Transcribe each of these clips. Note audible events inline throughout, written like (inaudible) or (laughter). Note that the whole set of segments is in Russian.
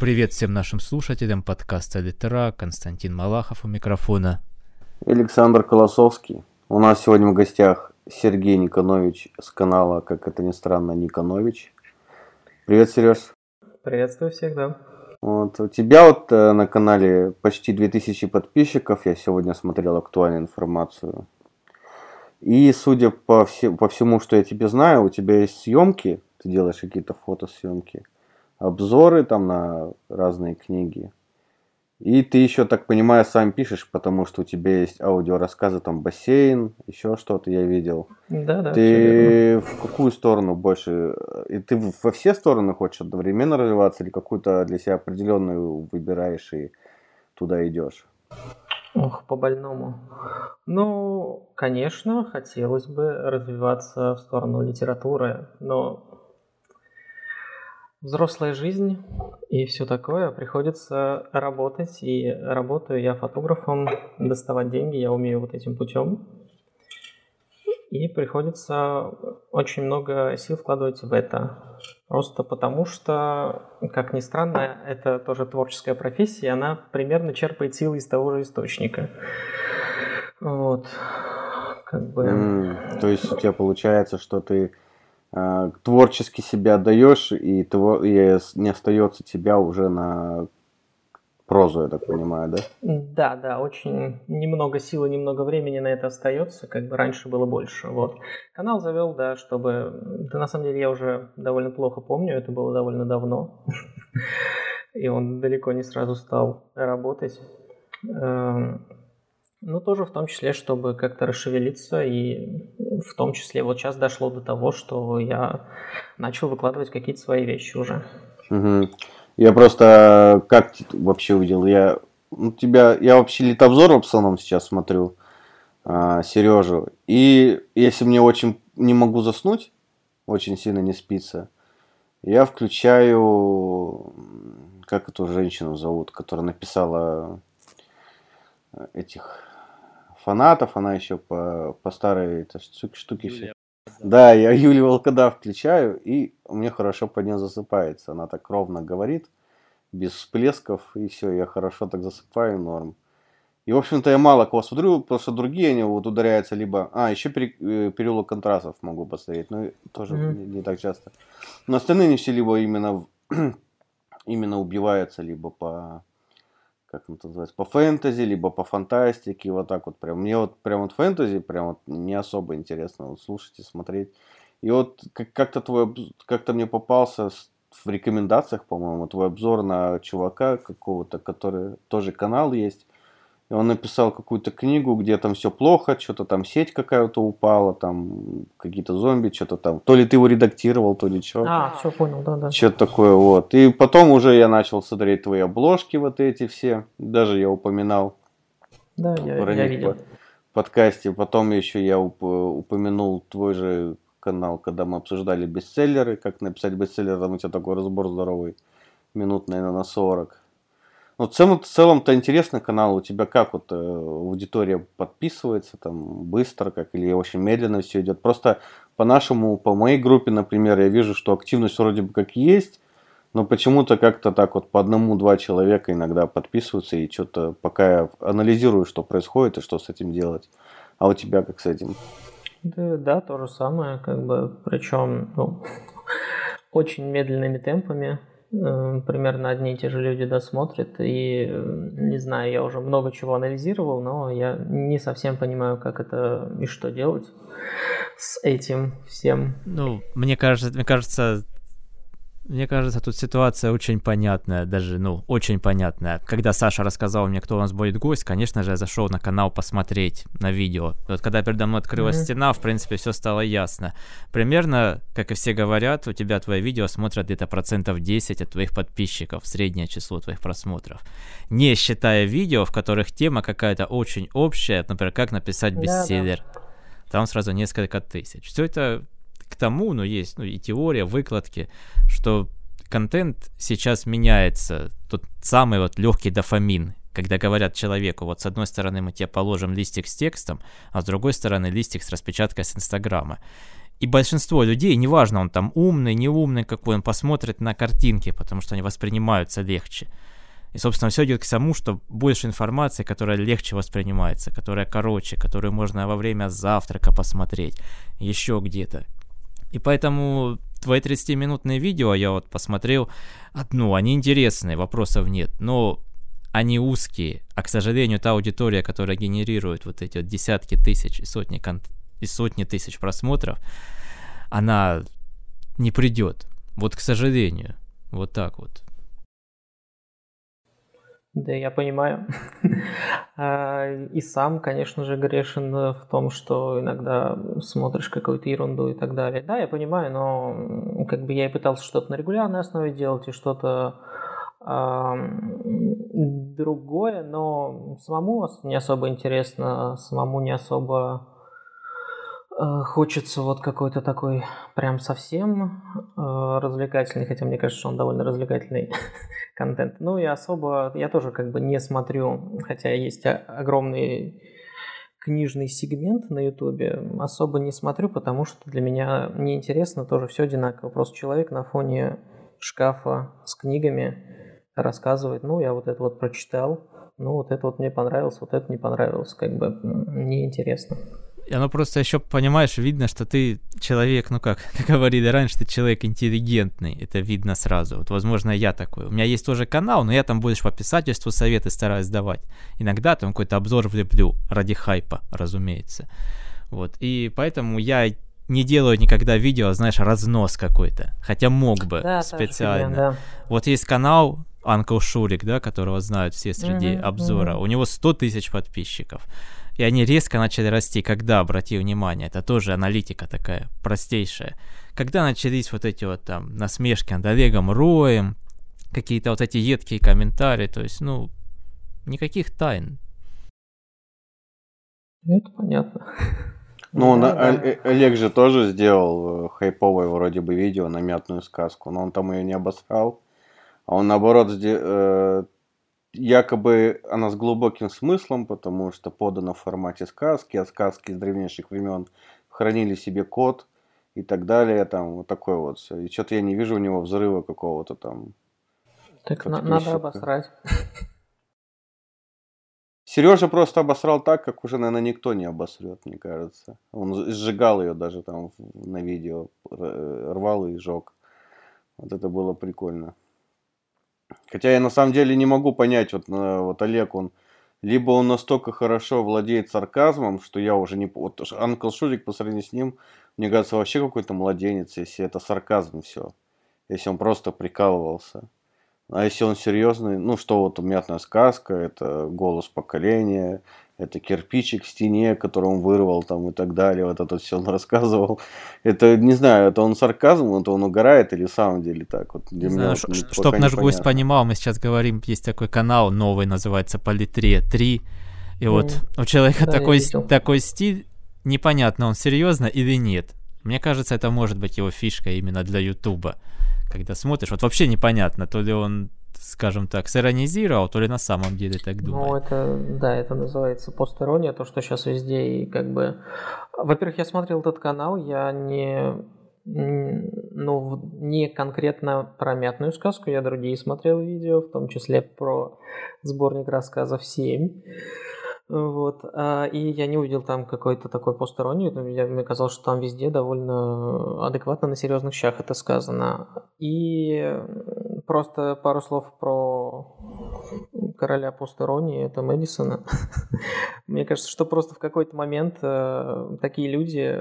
Привет всем нашим слушателям подкаста Литера, Константин Малахов у микрофона. Александр Колосовский. У нас сегодня в гостях Сергей Никонович с канала, как это ни странно, Никонович. Привет, Сереж. Приветствую всех, да. Вот, у тебя вот э, на канале почти 2000 подписчиков, я сегодня смотрел актуальную информацию. И судя по, все, по всему, что я тебе знаю, у тебя есть съемки, ты делаешь какие-то фотосъемки, обзоры там на разные книги. И ты еще, так понимаю, сам пишешь, потому что у тебя есть аудиорассказы, там бассейн, еще что-то я видел. Да, да. Ты в какую сторону больше? И ты во все стороны хочешь одновременно развиваться или какую-то для себя определенную выбираешь и туда идешь? Ох, по больному. Ну, конечно, хотелось бы развиваться в сторону литературы, но взрослая жизнь и все такое, приходится работать, и работаю я фотографом, доставать деньги, я умею вот этим путем. И приходится очень много сил вкладывать в это. Просто потому что, как ни странно, это тоже творческая профессия, она примерно черпает силы из того же источника. Вот. Как бы... Mm, то есть у тебя получается, что ты творчески себя отдаешь, и, твор... и не остается тебя уже на прозу, я так понимаю, да? Да, да, очень немного силы, немного времени на это остается, как бы раньше было больше. Вот. Канал завел, да, чтобы... Да, на самом деле, я уже довольно плохо помню, это было довольно давно. (laughs) И он далеко не сразу стал работать. Ну, тоже в том числе, чтобы как-то расшевелиться, и в том числе вот сейчас дошло до того, что я начал выкладывать какие-то свои вещи уже. Угу. Я просто как вообще увидел, я у тебя, я вообще литобзор в основном сейчас смотрю, а, Сережу, и если мне очень не могу заснуть, очень сильно не спится, я включаю, как эту женщину зовут, которая написала этих фанатов, она еще по, по старой это, штуке все. Да, я Юлию Волкодав включаю, и мне хорошо под нее засыпается. Она так ровно говорит, без всплесков, и все, я хорошо так засыпаю, норм. И, в общем-то, я мало кого смотрю, потому что другие они вот ударяются либо... А, еще пере, э, переулок контрастов могу посмотреть, но тоже mm-hmm. не, не так часто. Но остальные не все либо именно, (clears throat) именно убиваются, либо по как это называется, по фэнтези, либо по фантастике, вот так вот прям. Мне вот прям вот фэнтези прям вот не особо интересно вот слушать и смотреть. И вот как-то твой, как-то мне попался в рекомендациях, по-моему, твой обзор на чувака какого-то, который тоже канал есть. И он написал какую-то книгу, где там все плохо, что-то там сеть какая-то упала, там какие-то зомби, что-то там. То ли ты его редактировал, то ли что. А, все понял, да, да. Что-то такое, вот. И потом уже я начал смотреть твои обложки вот эти все. Даже я упоминал. Да, я, я видел. В подкасте. Потом еще я уп- упомянул твой же канал, когда мы обсуждали бестселлеры, как написать бестселлер, там у тебя такой разбор здоровый, минут, наверное, на 40. Ну, в целом, в целом-то интересный канал. У тебя как вот э, аудитория подписывается там быстро, как или очень медленно все идет. Просто по нашему, по моей группе, например, я вижу, что активность вроде бы как есть, но почему-то как-то так вот по одному-два человека иногда подписываются и что-то пока я анализирую, что происходит и что с этим делать. А у тебя как с этим? Да, да, то же самое, как бы, причем ну, (laughs) очень медленными темпами. Э, примерно одни и те же люди досмотрят. И э, не знаю, я уже много чего анализировал, но я не совсем понимаю, как это и что делать с этим всем. Ну, мне кажется, мне кажется, мне кажется, тут ситуация очень понятная, даже, ну, очень понятная. Когда Саша рассказал мне, кто у нас будет гость, конечно же, я зашел на канал посмотреть на видео. Вот когда передо мной открылась mm-hmm. стена, в принципе, все стало ясно. Примерно, как и все говорят, у тебя твое видео смотрят где-то процентов 10 от твоих подписчиков, среднее число твоих просмотров. Не считая видео, в которых тема какая-то очень общая, например, как написать бестселлер. Да, да. Там сразу несколько тысяч. Все это к тому, ну, есть ну, и теория, выкладки, что контент сейчас меняется. Тот самый вот легкий дофамин, когда говорят человеку, вот с одной стороны мы тебе положим листик с текстом, а с другой стороны листик с распечаткой с Инстаграма. И большинство людей, неважно, он там умный, не умный какой, он посмотрит на картинки, потому что они воспринимаются легче. И, собственно, все идет к тому, что больше информации, которая легче воспринимается, которая короче, которую можно во время завтрака посмотреть, еще где-то. И поэтому твои 30-минутные видео я вот посмотрел, одну, они интересные, вопросов нет, но они узкие, а, к сожалению, та аудитория, которая генерирует вот эти вот десятки тысяч и сотни, кон- и сотни тысяч просмотров, она не придет. Вот, к сожалению, вот так вот. Да, я понимаю. (laughs) А, и сам, конечно же, грешен в том, что иногда смотришь какую-то ерунду и так далее. Да, я понимаю, но как бы я и пытался что-то на регулярной основе делать и что-то другое, но самому не особо интересно, самому не особо хочется вот какой-то такой прям совсем э, развлекательный, хотя мне кажется, что он довольно развлекательный (laughs) контент. Ну и особо я тоже как бы не смотрю, хотя есть огромный книжный сегмент на ютубе, особо не смотрю, потому что для меня неинтересно тоже все одинаково. Просто человек на фоне шкафа с книгами рассказывает, ну я вот это вот прочитал, ну вот это вот мне понравилось, вот это не понравилось, как бы неинтересно. И оно просто еще, понимаешь, видно, что ты человек, ну как, (laughs) как говорили раньше, ты человек интеллигентный. Это видно сразу. Вот, возможно, я такой. У меня есть тоже канал, но я там больше по писательству советы стараюсь давать. Иногда там какой-то обзор влеплю, ради хайпа, разумеется. Вот, и поэтому я не делаю никогда видео, знаешь, разнос какой-то. Хотя мог бы да, специально. Фигня, да. Вот есть канал Анкл Шурик, да, которого знают все среди mm-hmm, обзора. Mm-hmm. У него 100 тысяч подписчиков. И они резко начали расти. Когда, обрати внимание, это тоже аналитика такая простейшая. Когда начались вот эти вот там насмешки над Олегом Роем, какие-то вот эти едкие комментарии, то есть, ну, никаких тайн. Это понятно. (laughs) Ну, да, да. Э, Олег же тоже сделал э, хайповое вроде бы видео на мятную сказку, но он там ее не обосрал. А он наоборот э, якобы она с глубоким смыслом, потому что подана в формате сказки, а сказки из древнейших времен хранили себе код и так далее, там вот такое вот. И что-то я не вижу у него взрыва какого-то там. Так на- надо обосрать. Сережа просто обосрал так, как уже, наверное, никто не обосрет, мне кажется. Он сжигал ее даже там на видео, рвал и сжег. Вот это было прикольно. Хотя я на самом деле не могу понять, вот, э, вот Олег, он либо он настолько хорошо владеет сарказмом, что я уже не... Вот Анкл Шурик по сравнению с ним, мне кажется, вообще какой-то младенец, если это сарказм все. Если он просто прикалывался. А если он серьезный, ну что вот «Мятная сказка», это «Голос поколения», это кирпичик в стене, который он вырвал там и так далее, вот это все он (laughs) рассказывал. Это, не знаю, это он сарказм, это он угорает или в самом деле так? Вот для не меня знаю, вот, чтоб наш гость понимал, мы сейчас говорим, есть такой канал новый, называется Политрия 3, и mm. вот у человека да, такой, такой стиль, непонятно, он серьезно или нет. Мне кажется, это может быть его фишка именно для Ютуба. Когда смотришь, вот вообще непонятно, то ли он скажем так, сиронизировал, то ли на самом деле так думает. Ну, это, да, это называется постерония, то, что сейчас везде и как бы... Во-первых, я смотрел этот канал, я не ну, не конкретно про мятную сказку, я другие смотрел видео, в том числе про сборник рассказов 7. Вот. А, и я не увидел там какой-то такой посторонний. Я, мне казалось, что там везде довольно адекватно на серьезных щах это сказано. И просто пару слов про короля посторонней, это Мэдисона. (laughs) Мне кажется, что просто в какой-то момент э, такие люди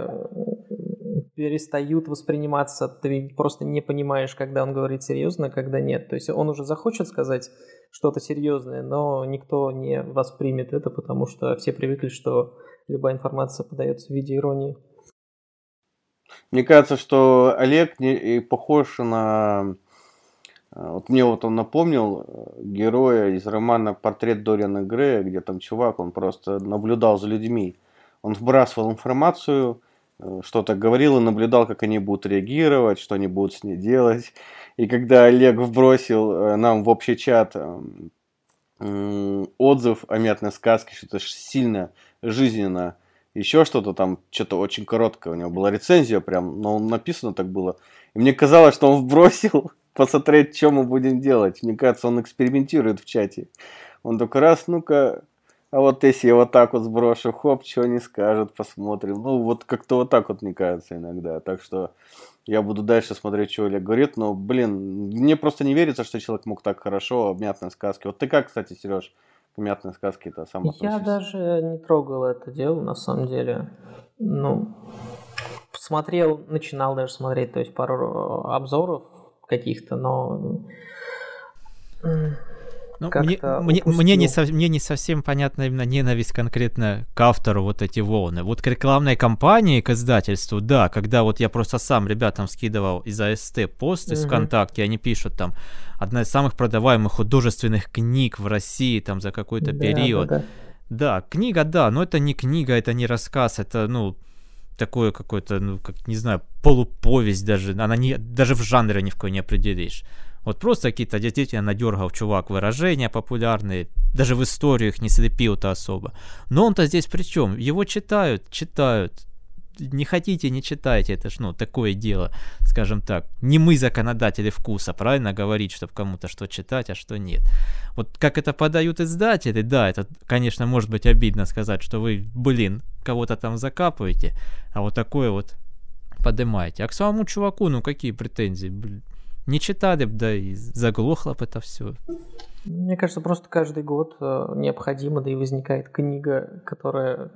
перестают восприниматься, ты просто не понимаешь, когда он говорит серьезно, когда нет. То есть он уже захочет сказать что-то серьезное, но никто не воспримет это, потому что все привыкли, что любая информация подается в виде иронии. Мне кажется, что Олег не похож на... Вот мне вот он напомнил э, героя из романа «Портрет Дориана Грея», где там чувак, он просто наблюдал за людьми. Он вбрасывал информацию, Э, что-то говорил и наблюдал, как они будут реагировать, что они будут с ней делать. И когда Олег вбросил э, нам в общий чат отзыв о мятной сказке, что это сильно жизненно еще что-то там, что-то очень короткое. У него была рецензия прям, но написано так было. И мне казалось, что он бросил посмотреть, что мы будем делать. Мне кажется, он экспериментирует в чате. Он только раз, ну-ка, а вот если я вот так вот сброшу, хоп, что они скажут, посмотрим. Ну, вот как-то вот так вот мне кажется иногда. Так что я буду дальше смотреть, что Олег говорит. Но, блин, мне просто не верится, что человек мог так хорошо об мятной сказке. Вот ты как, кстати, Сереж, к мятной сказке это сам Я даже не трогал это дело, на самом деле. Ну, смотрел, начинал даже смотреть, то есть пару обзоров каких-то, но ну, мне, мне, мне, не со, мне не совсем понятна именно ненависть конкретно к автору вот эти волны. Вот к рекламной кампании, к издательству, да, когда вот я просто сам ребятам скидывал из АСТ посты угу. ВКонтакте, они пишут там, одна из самых продаваемых художественных книг в России там за какой-то да, период. Да, да. да, книга, да, но это не книга, это не рассказ, это, ну, такое какое-то, ну, как, не знаю, полуповесть даже, она не, даже в жанре ни в коем не определишь. Вот просто какие-то действительно надергал чувак выражения популярные, даже в историю их не слепил-то особо. Но он-то здесь при чем? Его читают, читают. Не хотите, не читайте, это ж, ну, такое дело, скажем так. Не мы законодатели вкуса, правильно говорить, чтобы кому-то что читать, а что нет. Вот как это подают издатели, да, это, конечно, может быть обидно сказать, что вы, блин, кого-то там закапываете, а вот такое вот поднимаете. А к самому чуваку, ну, какие претензии, блин не читали бы, да и заглохло бы это все. Мне кажется, просто каждый год э, необходимо, да и возникает книга, которая,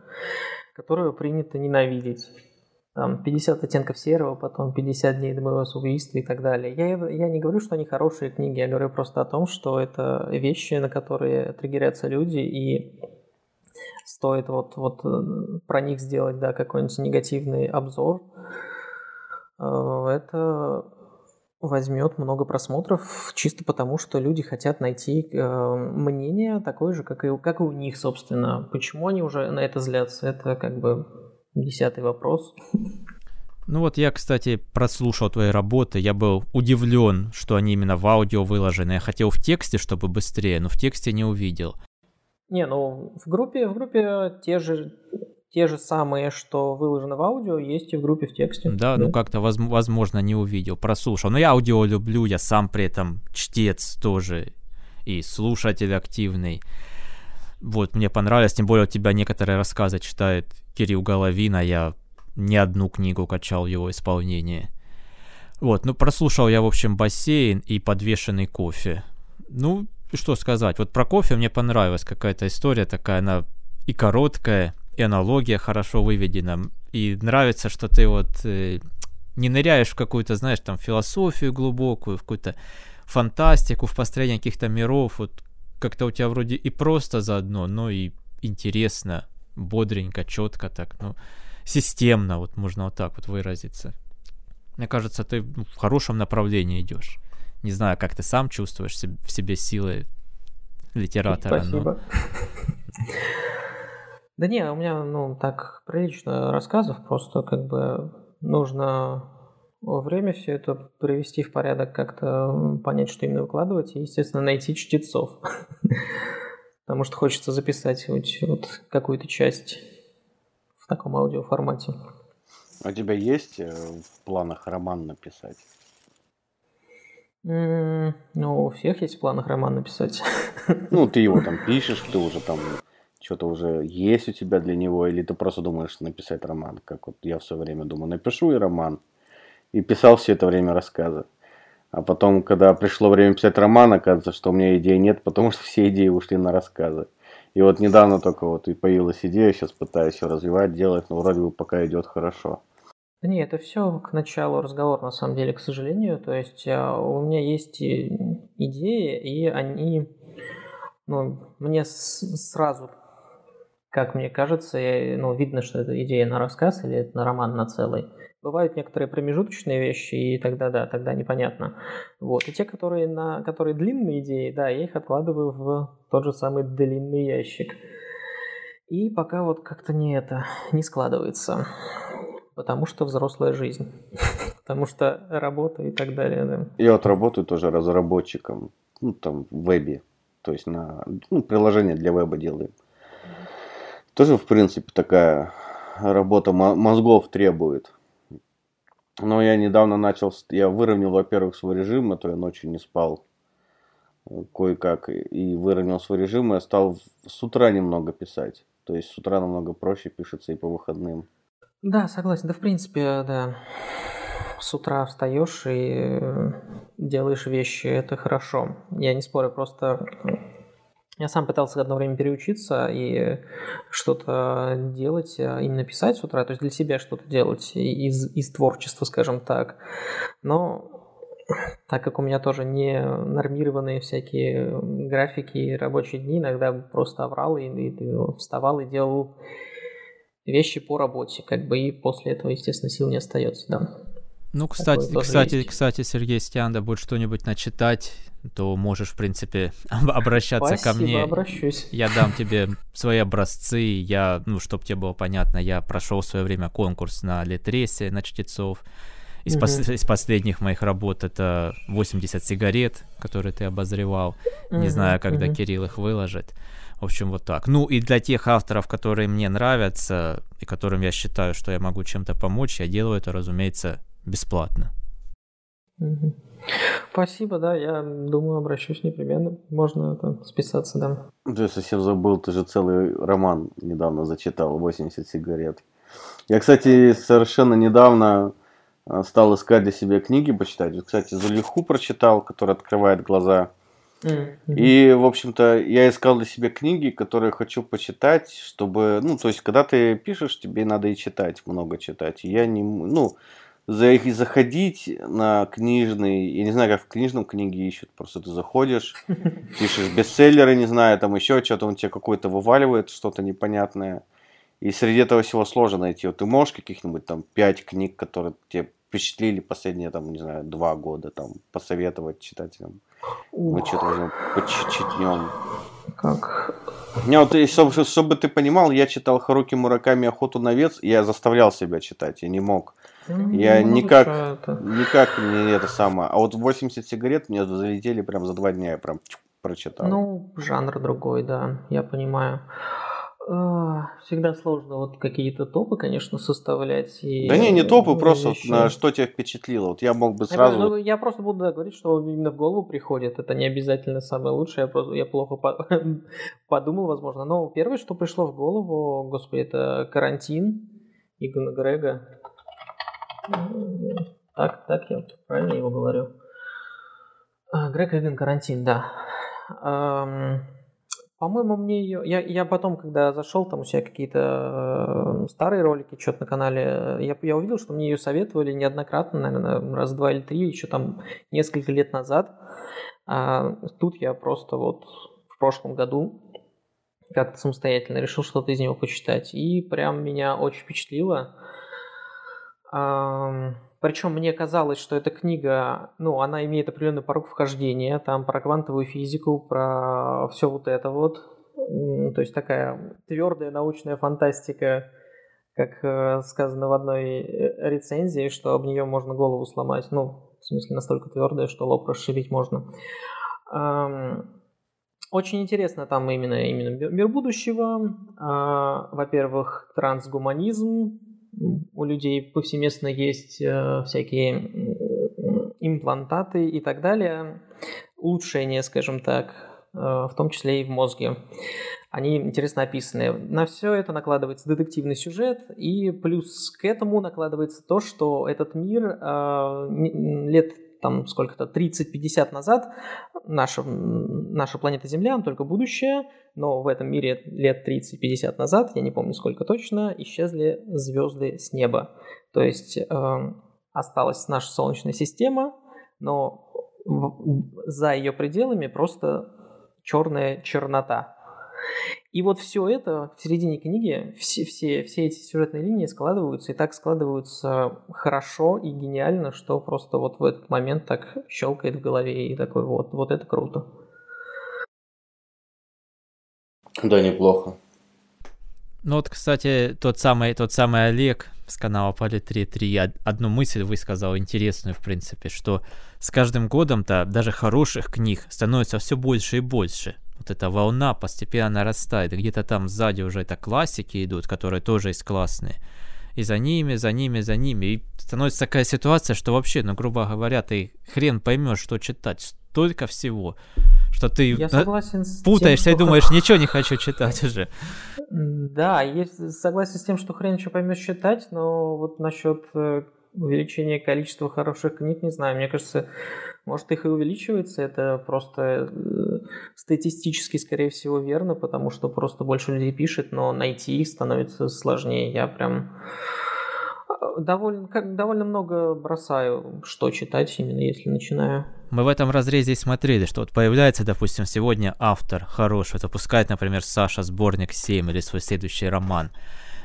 которую принято ненавидеть. Там 50 оттенков серого, потом 50 дней до моего убийства и так далее. Я, я не говорю, что они хорошие книги, я говорю просто о том, что это вещи, на которые триггерятся люди, и стоит вот, вот э, про них сделать да, какой-нибудь негативный обзор. Э, это возьмет много просмотров чисто потому, что люди хотят найти э, мнение такое же, как и, как и у них, собственно. Почему они уже на это злятся, это как бы десятый вопрос. (laughs) Ну вот я, кстати, прослушал твои работы, я был удивлен, что они именно в аудио выложены. Я хотел в тексте, чтобы быстрее, но в тексте не увидел. Не, ну в группе, в группе те же те же самые, что выложено в аудио, есть и в группе в тексте. Да, да. ну как-то, воз- возможно, не увидел, прослушал. Но я аудио люблю, я сам при этом чтец тоже и слушатель активный. Вот, мне понравилось, тем более у тебя некоторые рассказы читает Кирилл Головин, а я не одну книгу качал его исполнение. Вот, ну прослушал я, в общем, бассейн и подвешенный кофе. Ну, что сказать, вот про кофе мне понравилась какая-то история такая, она и короткая, и аналогия хорошо выведена. И нравится, что ты вот э, не ныряешь в какую-то, знаешь, там философию глубокую, в какую-то фантастику, в построение каких-то миров. Вот как-то у тебя вроде и просто заодно, но и интересно, бодренько, четко так, ну, системно, вот можно вот так вот выразиться. Мне кажется, ты в хорошем направлении идешь. Не знаю, как ты сам чувствуешь в себе силы литератора. Спасибо. Но... (laughs) Да не, у меня, ну, так прилично рассказов, просто как бы нужно время все это привести в порядок, как-то понять, что именно выкладывать, и, естественно, найти чтецов. (laughs) Потому что хочется записать вот, какую-то часть в таком аудиоформате. А у тебя есть э, в планах роман написать? Ну, у всех есть в планах роман написать. Ну, ты его (laughs) там пишешь, ты уже там что-то уже есть у тебя для него, или ты просто думаешь написать роман, как вот я все время думаю, напишу и роман. И писал все это время рассказы. А потом, когда пришло время писать роман, оказывается, что у меня идей нет, потому что все идеи ушли на рассказы. И вот недавно только вот и появилась идея, сейчас пытаюсь ее развивать, делать, но вроде бы пока идет хорошо. Да не, это все к началу разговора, на самом деле, к сожалению. То есть а, у меня есть идеи, и они, ну, мне сразу как мне кажется, ну, видно, что это идея на рассказ или это на роман на целый. Бывают некоторые промежуточные вещи, и тогда да, тогда непонятно. Вот. И те, которые, на, которые длинные идеи, да, я их откладываю в тот же самый длинный ящик. И пока вот как-то не это, не складывается. Потому что взрослая жизнь. (laughs) Потому что работа и так далее, да. Я вот работаю тоже разработчиком, ну, там, в вебе. То есть на ну, приложение для веба делаем. Тоже, в принципе, такая работа мозгов требует. Но я недавно начал, я выровнял, во-первых, свой режим, а то я ночью не спал э, кое-как, и выровнял свой режим, и я стал с утра немного писать. То есть с утра намного проще пишется и по выходным. Да, согласен. Да, в принципе, да. С утра встаешь и э, делаешь вещи, это хорошо. Я не спорю, просто я сам пытался одно время переучиться и что-то делать, а именно писать с утра, то есть для себя что-то делать из, из творчества, скажем так. Но так как у меня тоже не нормированные всякие графики и рабочие дни, иногда просто оврал и, и вставал и делал вещи по работе, как бы, и после этого, естественно, сил не остается, да. Ну, кстати, кстати, есть. кстати, Сергей Стянда будет что-нибудь начитать, то можешь, в принципе, (laughs) обращаться Спасибо, ко мне. обращусь. Я дам тебе свои образцы, я, ну, чтобы тебе было понятно, я прошел в свое время конкурс на Литресе, на чтецов. Из, угу. пос- из последних моих работ это 80 сигарет, которые ты обозревал. Угу, Не знаю, когда угу. Кирилл их выложит. В общем, вот так. Ну и для тех авторов, которые мне нравятся и которым я считаю, что я могу чем-то помочь, я делаю это, разумеется, бесплатно. Спасибо, да, я думаю, обращусь непременно. Можно это списаться, да. Ты совсем забыл, ты же целый роман недавно зачитал, 80 сигарет. Я, кстати, совершенно недавно а, стал искать для себя книги почитать. Кстати, Зулиху прочитал, который открывает глаза. Mm-hmm. И, в общем-то, я искал для себя книги, которые хочу почитать, чтобы, ну, то есть, когда ты пишешь, тебе надо и читать, много читать. И я не, ну, за их заходить на книжный, я не знаю, как в книжном книге ищут, просто ты заходишь, (laughs) пишешь бестселлеры, не знаю, там еще что-то, он тебе какой-то вываливает, что-то непонятное. И среди этого всего сложно найти. Вот ты можешь каких-нибудь там пять книг, которые тебе впечатлили последние, там, не знаю, два года, там, посоветовать читателям? Мы что-то возьмем, почитнем. Как? Не, вот, чтобы, чтобы ты понимал, я читал Харуки Мураками «Охоту на овец», и я заставлял себя читать, я не мог. Ну, я ну, никак, это... никак не это самое. А вот 80 сигарет мне залетели прям за два дня, я прям прочитал. Ну, жанр другой, да, я понимаю. А, всегда сложно вот какие-то топы, конечно, составлять. И да не, не топы, просто вещи. на что тебя впечатлило. Вот я мог бы сразу... Я, ну, я просто буду да, говорить, что именно в голову приходит. Это не обязательно самое лучшее. Я, просто, я плохо по... (laughs) подумал, возможно. Но первое, что пришло в голову, господи, это карантин Игона Грега. Так, так я правильно его говорю. А, Грег Игон Карантин, да. По-моему, мне ее... Я, я потом, когда зашел, там у себя какие-то э, старые ролики, что-то на канале, я, я увидел, что мне ее советовали неоднократно, наверное, раз, два или три, еще там несколько лет назад. А тут я просто вот в прошлом году как-то самостоятельно решил что-то из него почитать. И прям меня очень впечатлило. Причем мне казалось, что эта книга, ну, она имеет определенный порог вхождения, там про квантовую физику, про все вот это вот. То есть такая твердая научная фантастика, как э, сказано в одной э, рецензии, что об нее можно голову сломать. Ну, в смысле, настолько твердая, что лоб расшибить можно. Очень интересно там именно, именно мир будущего. А, во-первых, трансгуманизм, у людей повсеместно есть э, всякие имплантаты и так далее, улучшения, скажем так, э, в том числе и в мозге. Они интересно описаны. На все это накладывается детективный сюжет, и плюс к этому накладывается то, что этот мир э, лет там сколько-то, 30-50 назад наша, наша планета Земля, только будущее, но в этом мире лет 30-50 назад, я не помню сколько точно, исчезли звезды с неба. То есть э, осталась наша Солнечная система, но в, за ее пределами просто черная чернота. И вот все это в середине книги, все, все, все эти сюжетные линии складываются, и так складываются хорошо и гениально, что просто вот в этот момент так щелкает в голове, и такой вот, вот это круто. Да, неплохо. Ну вот, кстати, тот самый, тот самый Олег с канала Пали 3.3 одну мысль высказал интересную, в принципе, что с каждым годом-то даже хороших книг становится все больше и больше вот эта волна постепенно нарастает. Где-то там сзади уже это классики идут, которые тоже есть классные. И за ними, за ними, за ними. И становится такая ситуация, что вообще, ну, грубо говоря, ты хрен поймешь, что читать. Столько всего, что ты Я согласен с путаешься тем, и что думаешь, ничего не хочу читать (laughs) уже. Да, есть, согласен с тем, что хрен еще поймешь читать, но вот насчет увеличения количества хороших книг, не знаю, мне кажется, может их и увеличивается, это просто э, статистически, скорее всего, верно, потому что просто больше людей пишет, но найти их становится сложнее. Я прям э, довольно, как, довольно много бросаю, что читать именно, если начинаю. Мы в этом разрезе и смотрели, что вот появляется, допустим, сегодня автор хороший, запускает, например, Саша сборник 7 или свой следующий роман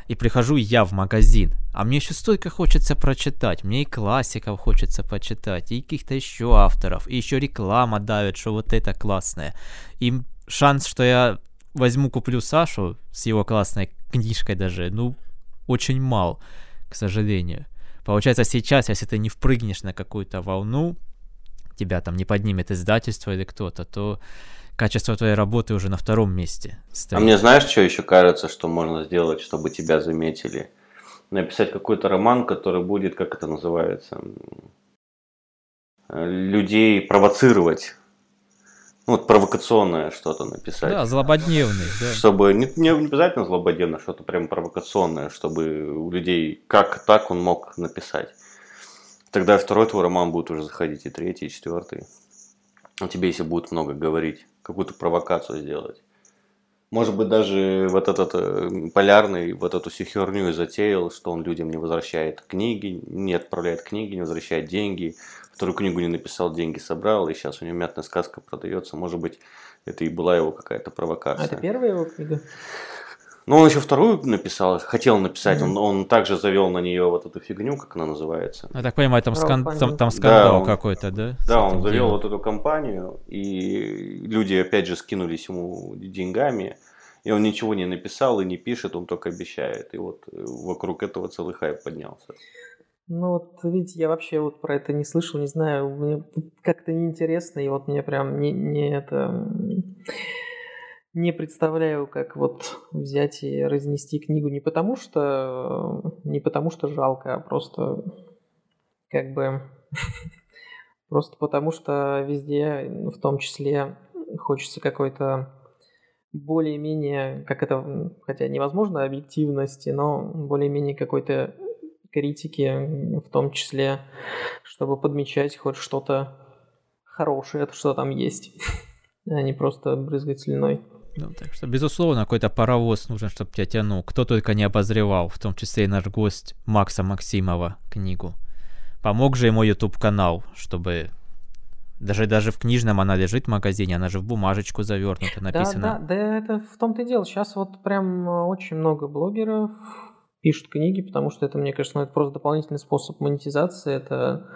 и прихожу я в магазин, а мне еще столько хочется прочитать, мне и классиков хочется почитать, и каких-то еще авторов, и еще реклама давит, что вот это классное. И шанс, что я возьму, куплю Сашу с его классной книжкой даже, ну, очень мал, к сожалению. Получается, сейчас, если ты не впрыгнешь на какую-то волну, тебя там не поднимет издательство или кто-то, то качество твоей работы уже на втором месте стоит. А мне знаешь, что еще кажется, что можно сделать, чтобы тебя заметили? Написать какой-то роман, который будет, как это называется, людей провоцировать. Ну, вот провокационное что-то написать. Да, злободневный, да. Чтобы не, не обязательно злободневное, что-то прям провокационное, чтобы у людей как так он мог написать. Тогда второй твой роман будет уже заходить, и третий, и четвертый. А тебе, если будет много говорить какую-то провокацию сделать. Может быть, даже вот этот э, полярный вот эту всю херню и затеял, что он людям не возвращает книги, не отправляет книги, не возвращает деньги. Вторую книгу не написал, деньги собрал, и сейчас у него мятная сказка продается. Может быть, это и была его какая-то провокация. А это первая его книга? Ну, он еще вторую написал, хотел написать, mm-hmm. он, он также завел на нее вот эту фигню, как она называется. Я так понимаю, там, скан... там, там скандал да, какой-то, да? Да, он завел делом. вот эту компанию, и люди опять же скинулись ему деньгами, и он ничего не написал и не пишет, он только обещает. И вот вокруг этого целый хайп поднялся. Ну вот видите, я вообще вот про это не слышал, не знаю, мне как-то неинтересно, и вот мне прям не, не это не представляю, как вот взять и разнести книгу не потому что не потому что жалко, а просто как бы (laughs) просто потому что везде, в том числе, хочется какой-то более-менее, как это, хотя невозможно объективности, но более-менее какой-то критики, в том числе, чтобы подмечать хоть что-то хорошее, что там есть, (laughs) а не просто брызгать слюной. Ну, так что, безусловно, какой-то паровоз нужен, чтобы тебя тянул. Кто только не обозревал, в том числе и наш гость Макса Максимова книгу. Помог же ему YouTube-канал, чтобы даже, даже в книжном она лежит в магазине, она же в бумажечку завернута, написано. Да, да, да, это в том-то и дело. Сейчас вот прям э, очень много блогеров пишут книги, потому что это, мне кажется, ну, это просто дополнительный способ монетизации. Это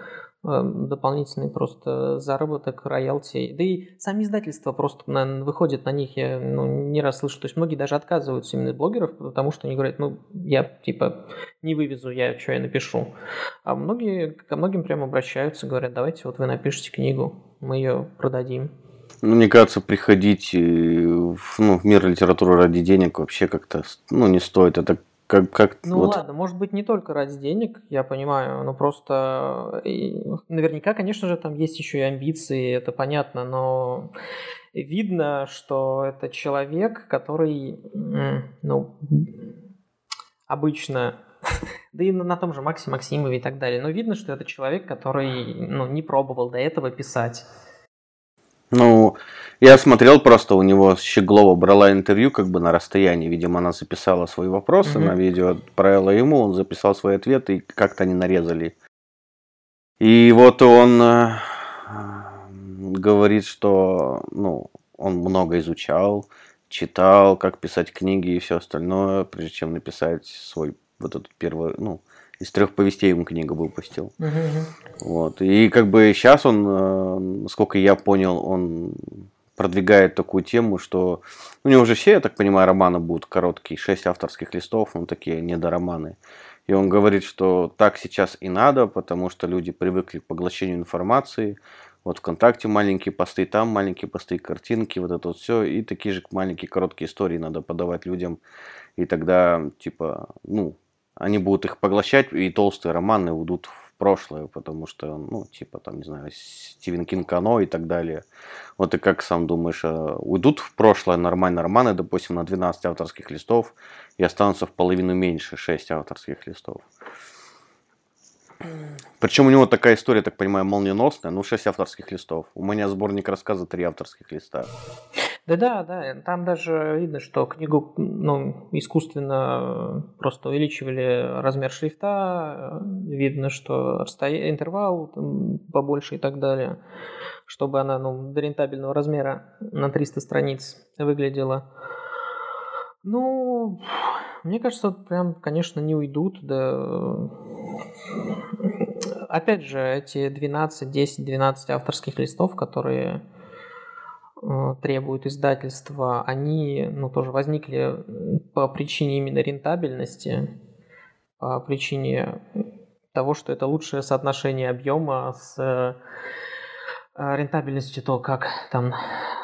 дополнительный просто заработок, роялти. Да и сами издательства просто наверное, выходят на них, я ну, не раз слышу. То есть многие даже отказываются именно блогеров, потому что они говорят, ну, я типа не вывезу, я что я напишу. А многие, ко многим прямо обращаются, говорят, давайте вот вы напишите книгу, мы ее продадим. Ну, мне кажется, приходить э, в, ну, в мир литературы ради денег вообще как-то ну, не стоит. Это как, как, ну вот. ладно, может быть не только ради денег, я понимаю, но просто и, наверняка, конечно же, там есть еще и амбиции, это понятно, но видно, что это человек, который, ну, обычно, (laughs) да и на том же Максе Максимове и так далее, но видно, что это человек, который, ну, не пробовал до этого писать. Ну, я смотрел просто, у него Щеглова брала интервью как бы на расстоянии. Видимо, она записала свои вопросы mm-hmm. на видео, отправила ему, он записал свои ответы, и как-то они нарезали. И вот он э, говорит, что ну, он много изучал, читал, как писать книги и все остальное, прежде чем написать свой вот этот первый, ну, из трех повестей ему книгу выпустил. Uh-huh. Вот. И как бы сейчас он, э, насколько я понял, он продвигает такую тему, что у него уже все, я так понимаю, романы будут короткие, шесть авторских листов, ну такие недороманы. И он говорит, что так сейчас и надо, потому что люди привыкли к поглощению информации, Вот ВКонтакте маленькие посты, там маленькие посты, картинки, вот это вот все. И такие же маленькие короткие истории надо подавать людям. И тогда, типа, ну, они будут их поглощать, и толстые романы уйдут в прошлое, потому что, ну, типа, там, не знаю, Стивен Кинг Оно и так далее. Вот и как сам думаешь, а, уйдут в прошлое нормальные романы, допустим, на 12 авторских листов, и останутся в половину меньше, 6 авторских листов. Причем у него такая история, так понимаю, молниеносная, ну, 6 авторских листов. У меня сборник рассказа 3 авторских листа. Да-да, да, там даже видно, что книгу ну, искусственно просто увеличивали размер шрифта, видно, что расстояние, интервал побольше и так далее, чтобы она ну, до рентабельного размера на 300 страниц выглядела. Ну, мне кажется, прям, конечно, не уйдут, да. Опять же, эти 12, 10, 12 авторских листов, которые требуют издательства, они ну, тоже возникли по причине именно рентабельности, по причине того, что это лучшее соотношение объема с а, рентабельностью, то как там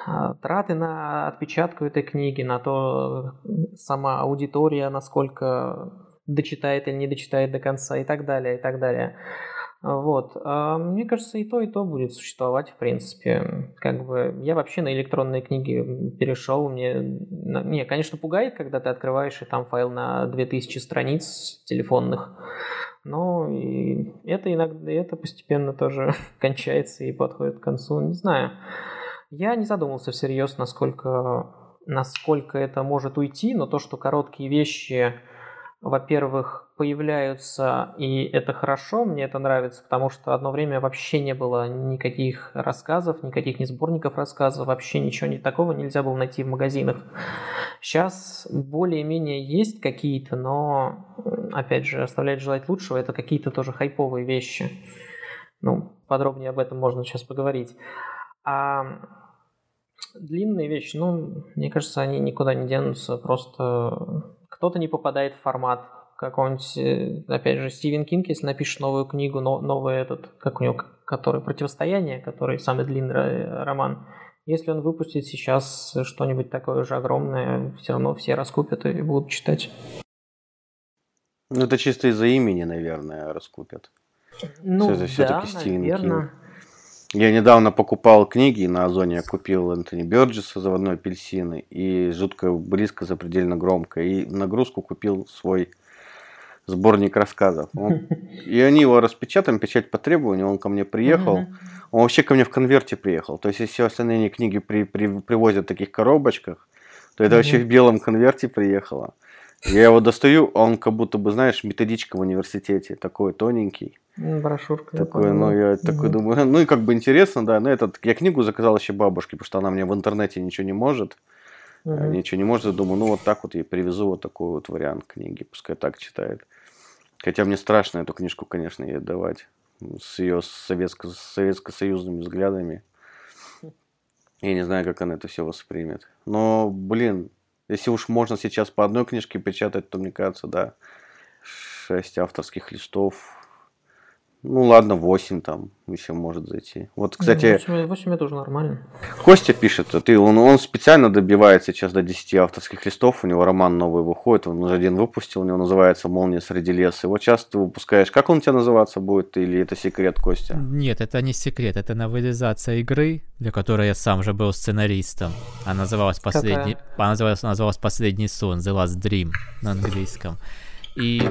а, траты на отпечатку этой книги, на то сама аудитория, насколько дочитает или не дочитает до конца и так далее, и так далее. Вот. А мне кажется, и то, и то будет существовать, в принципе. Как бы я вообще на электронные книги перешел. Мне, не, конечно, пугает, когда ты открываешь и там файл на 2000 страниц телефонных. Но и это иногда, это постепенно тоже (laughs) кончается и подходит к концу. Не знаю. Я не задумался всерьез, насколько, насколько это может уйти, но то, что короткие вещи, во-первых, появляются, и это хорошо, мне это нравится, потому что одно время вообще не было никаких рассказов, никаких ни сборников рассказов, вообще ничего не такого нельзя было найти в магазинах. Сейчас более-менее есть какие-то, но, опять же, оставляет желать лучшего, это какие-то тоже хайповые вещи. Ну, подробнее об этом можно сейчас поговорить. А длинные вещи, ну, мне кажется, они никуда не денутся, просто кто-то не попадает в формат, какой-нибудь, э, опять же, Стивен Кинг, если напишет новую книгу, но, новый этот, как у него, который «Противостояние», который самый длинный роман, если он выпустит сейчас что-нибудь такое же огромное, все равно все раскупят и будут читать. Ну, это чисто из-за имени, наверное, раскупят. Ну, да, наверное. Кинг. Я недавно покупал книги на Озоне, я купил Энтони Бёрджеса «Заводной апельсины» и «Жутко близко, запредельно громко», и нагрузку купил свой сборник рассказов. Он, (laughs) и они его распечатаем, печать по требованию, он ко мне приехал. Он вообще ко мне в конверте приехал. То есть, если остальные книги при, при, привозят в таких коробочках, то это вообще в белом конверте приехало. Я его достаю, он как будто бы, знаешь, методичка в университете, такой тоненький. Брошюрка. Такой, ну, я угу. такой думаю, ну и как бы интересно, да, ну этот, я книгу заказал еще бабушке, потому что она мне в интернете ничего не может, угу. ничего не может, думаю, ну вот так вот я привезу вот такой вот вариант книги, пускай так читает. Хотя мне страшно эту книжку, конечно, ей отдавать. С ее советско- советско-союзными взглядами. Я не знаю, как она это все воспримет. Но, блин, если уж можно сейчас по одной книжке печатать, то, мне кажется, да, шесть авторских листов ну ладно, 8 там еще может зайти. Вот, кстати... 8, 8 это уже нормально. Костя пишет, ты, он, он специально добивается сейчас до 10 авторских листов, у него роман новый выходит, он уже один выпустил, у него называется «Молния среди леса». Его часто ты выпускаешь. Как он у тебя называться будет, или это секрет, Костя? Нет, это не секрет, это новелизация игры, для которой я сам же был сценаристом. Она называлась «Последний...» Какая? Она называлась, называлась «Последний сон», «The Last Dream» на английском. И,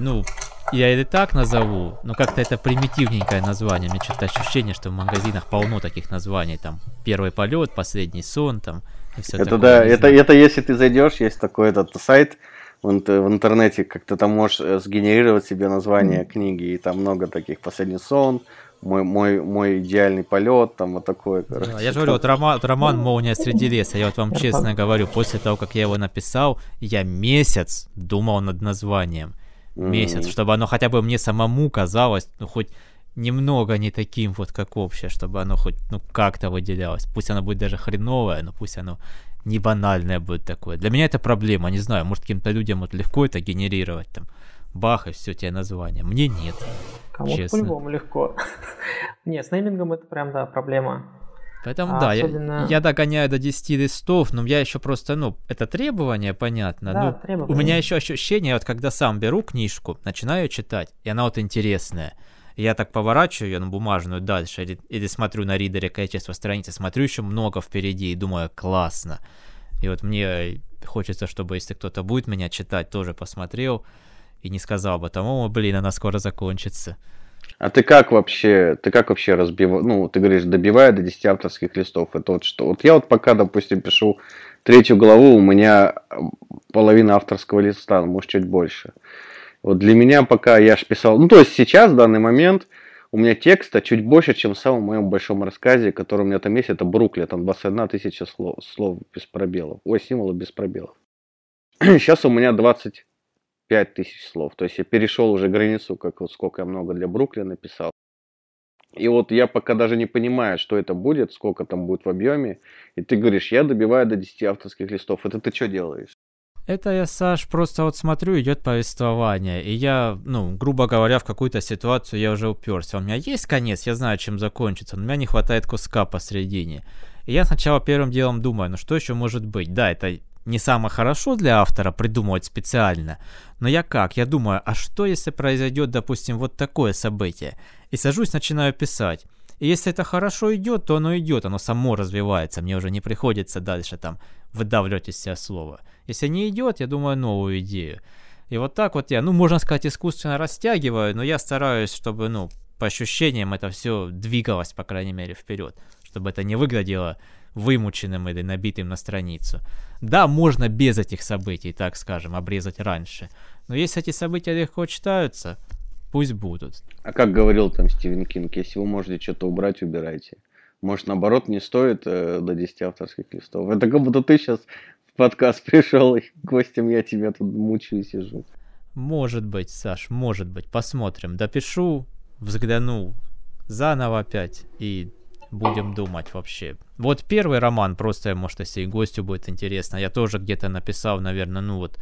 ну, я это так назову, но как-то это примитивненькое название. Мне что-то ощущение, что в магазинах полно таких названий. Там первый полет, последний сон, там и все Это такое, да, это, это если ты зайдешь, есть такой этот сайт в, в интернете, как ты там можешь э, сгенерировать себе название mm. книги, и там много таких последний сон, мой, мой, мой идеальный полет, там вот такой. Короче. Да, я же говорю, вот роман, роман «Молния среди леса», я вот вам честно говорю, после того, как я его написал, я месяц думал над названием месяц, mm-hmm. чтобы оно хотя бы мне самому казалось, ну, хоть немного не таким вот, как общее, чтобы оно хоть, ну, как-то выделялось. Пусть оно будет даже хреновое, но пусть оно не банальное будет такое. Для меня это проблема, не знаю, может, каким-то людям вот легко это генерировать, там, бах, и все, тебе название. Мне нет. Кому-то по-любому легко. (laughs) Не, с неймингом это прям, да, проблема. Поэтому а да, особенно... я, я догоняю до 10 листов, но я еще просто, ну, это требование, понятно. Да, ну, требование. У меня еще ощущение, вот когда сам беру книжку, начинаю читать, и она вот интересная. Я так поворачиваю ее на бумажную дальше, или, или смотрю на ридере количество страниц, смотрю еще много впереди и думаю, классно. И вот мне хочется, чтобы если кто-то будет меня читать, тоже посмотрел и не сказал бы, там, о, блин, она скоро закончится. А ты как вообще, ты как вообще разбиваешь, ну, ты говоришь, добивая до 10 авторских листов, это вот что? Вот я вот пока, допустим, пишу третью главу, у меня половина авторского листа, может, чуть больше. Вот для меня пока я ж писал, ну, то есть сейчас, в данный момент, у меня текста чуть больше, чем в самом моем большом рассказе, который у меня там есть, это Бруклин, там 21 тысяча слов, слов без пробелов, ой, символов без пробелов. (clears throat) Сейчас у меня 20 5 тысяч слов. То есть я перешел уже границу, как вот сколько я много для Бруклина написал. И вот я пока даже не понимаю, что это будет, сколько там будет в объеме. И ты говоришь, я добиваю до 10 авторских листов. Это ты что делаешь? Это я, Саш, просто вот смотрю, идет повествование, и я, ну, грубо говоря, в какую-то ситуацию я уже уперся. У меня есть конец, я знаю, чем закончится, но у меня не хватает куска посредине. И я сначала первым делом думаю, ну что еще может быть? Да, это не самое хорошо для автора придумывать специально, но я как? Я думаю, а что если произойдет, допустим, вот такое событие? И сажусь, начинаю писать. И если это хорошо идет, то оно идет, оно само развивается, мне уже не приходится дальше там выдавливать из себя слово. Если не идет, я думаю новую идею. И вот так вот я, ну, можно сказать, искусственно растягиваю, но я стараюсь, чтобы, ну, по ощущениям это все двигалось, по крайней мере, вперед, чтобы это не выглядело вымученным или набитым на страницу. Да, можно без этих событий, так скажем, обрезать раньше. Но если эти события легко читаются, пусть будут. А как говорил там Стивен Кинг, если вы можете что-то убрать, убирайте. Может, наоборот, не стоит э, до 10 авторских листов. Это как будто ты сейчас в подкаст (laughs) пришел, и гостем я тебя тут мучаю и сижу. Может быть, Саш, может быть. Посмотрим. Допишу, взгляну заново опять и будем думать вообще. Вот первый роман, просто, может, если и гостю будет интересно, я тоже где-то написал, наверное, ну вот,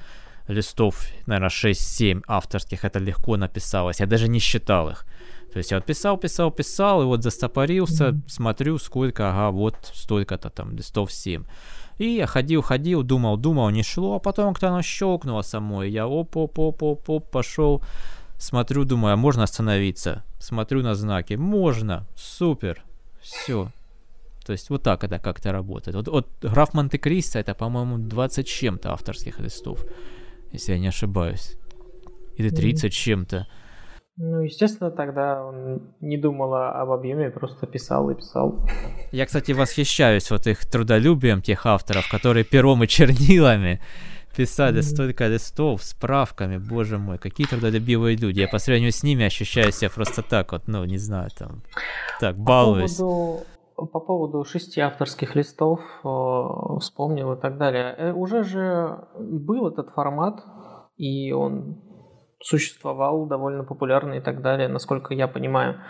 листов, наверное, 6-7 авторских, это легко написалось, я даже не считал их. То есть я вот писал, писал, писал, и вот застопорился, mm-hmm. смотрю, сколько, ага, вот столько-то там, листов 7. И я ходил, ходил, думал, думал, не шло, а потом как-то оно щелкнуло само, и я оп-оп-оп-оп-оп, пошел, смотрю, думаю, а можно остановиться? Смотрю на знаки, можно, супер, все. То есть вот так это как-то работает. Вот, вот граф Монте-Кристо это, по-моему, 20 чем-то авторских листов, если я не ошибаюсь. Или 30 mm-hmm. чем-то. Ну, естественно, тогда он не думал об объеме, просто писал и писал. Я, кстати, восхищаюсь вот их трудолюбием тех авторов, которые пером и чернилами писали столько листов, справками, боже мой, какие трудолюбивые люди. Я по сравнению с ними ощущаю себя просто так вот, ну, не знаю, там, так, балуюсь. По поводу, по поводу шести авторских листов э, вспомнил и так далее. Э, уже же был этот формат, и он существовал довольно популярно и так далее, насколько я понимаю.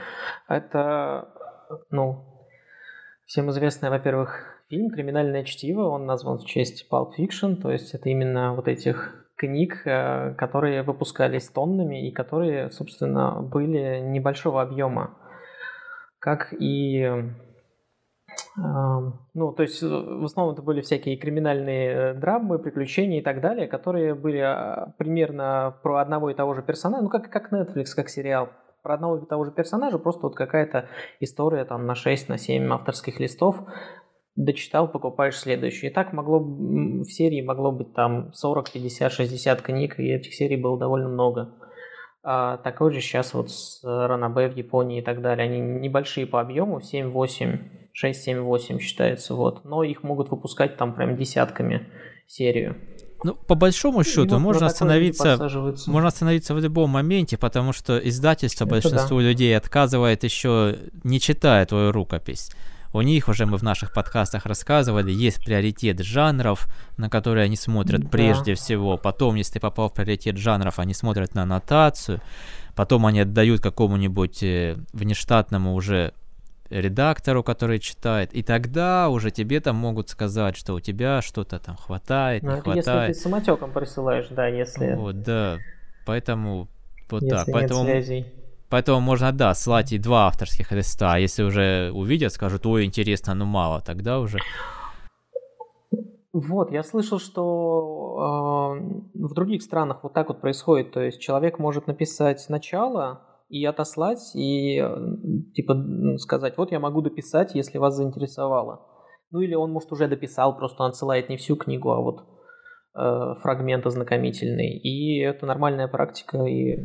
Это, ну, всем известное, во-первых, Фильм «Криминальное чтиво», он назван в честь Pulp Fiction, то есть это именно вот этих книг, э, которые выпускались тоннами и которые, собственно, были небольшого объема. Как и э, ну, то есть в основном это были всякие криминальные э, драмы, приключения и так далее, которые были примерно про одного и того же персонажа, ну, как, как Netflix, как сериал, про одного и того же персонажа, просто вот какая-то история там на 6, на 7 авторских листов, дочитал, покупаешь следующий. И так могло, в серии могло быть там 40, 50, 60 книг, и этих серий было довольно много. А такой же сейчас вот с Ранабе в Японии и так далее. Они небольшие по объему, 7-8, 6-7-8 считается, вот. Но их могут выпускать там прям десятками серию. Ну, по большому счету, вот можно остановиться, можно остановиться в любом моменте, потому что издательство Это большинству да. людей отказывает еще не читая твою рукопись. У них уже мы в наших подкастах рассказывали, есть приоритет жанров, на которые они смотрят да. прежде всего. Потом, если ты попал в приоритет жанров, они смотрят на аннотацию. Потом они отдают какому-нибудь э, внештатному уже редактору, который читает, и тогда уже тебе там могут сказать, что у тебя что-то там хватает, ну, не хватает. Если ты самотеком присылаешь, да, если... Вот, да, поэтому вот если так. Поэтому связей. Поэтому можно, да, слать и два авторских листа. А если уже увидят, скажут, ой, интересно, ну мало, тогда уже... Вот, я слышал, что э, в других странах вот так вот происходит. То есть человек может написать начало и отослать, и типа сказать, вот я могу дописать, если вас заинтересовало. Ну или он, может, уже дописал, просто он отсылает не всю книгу, а вот э, фрагмент ознакомительный. И это нормальная практика. И...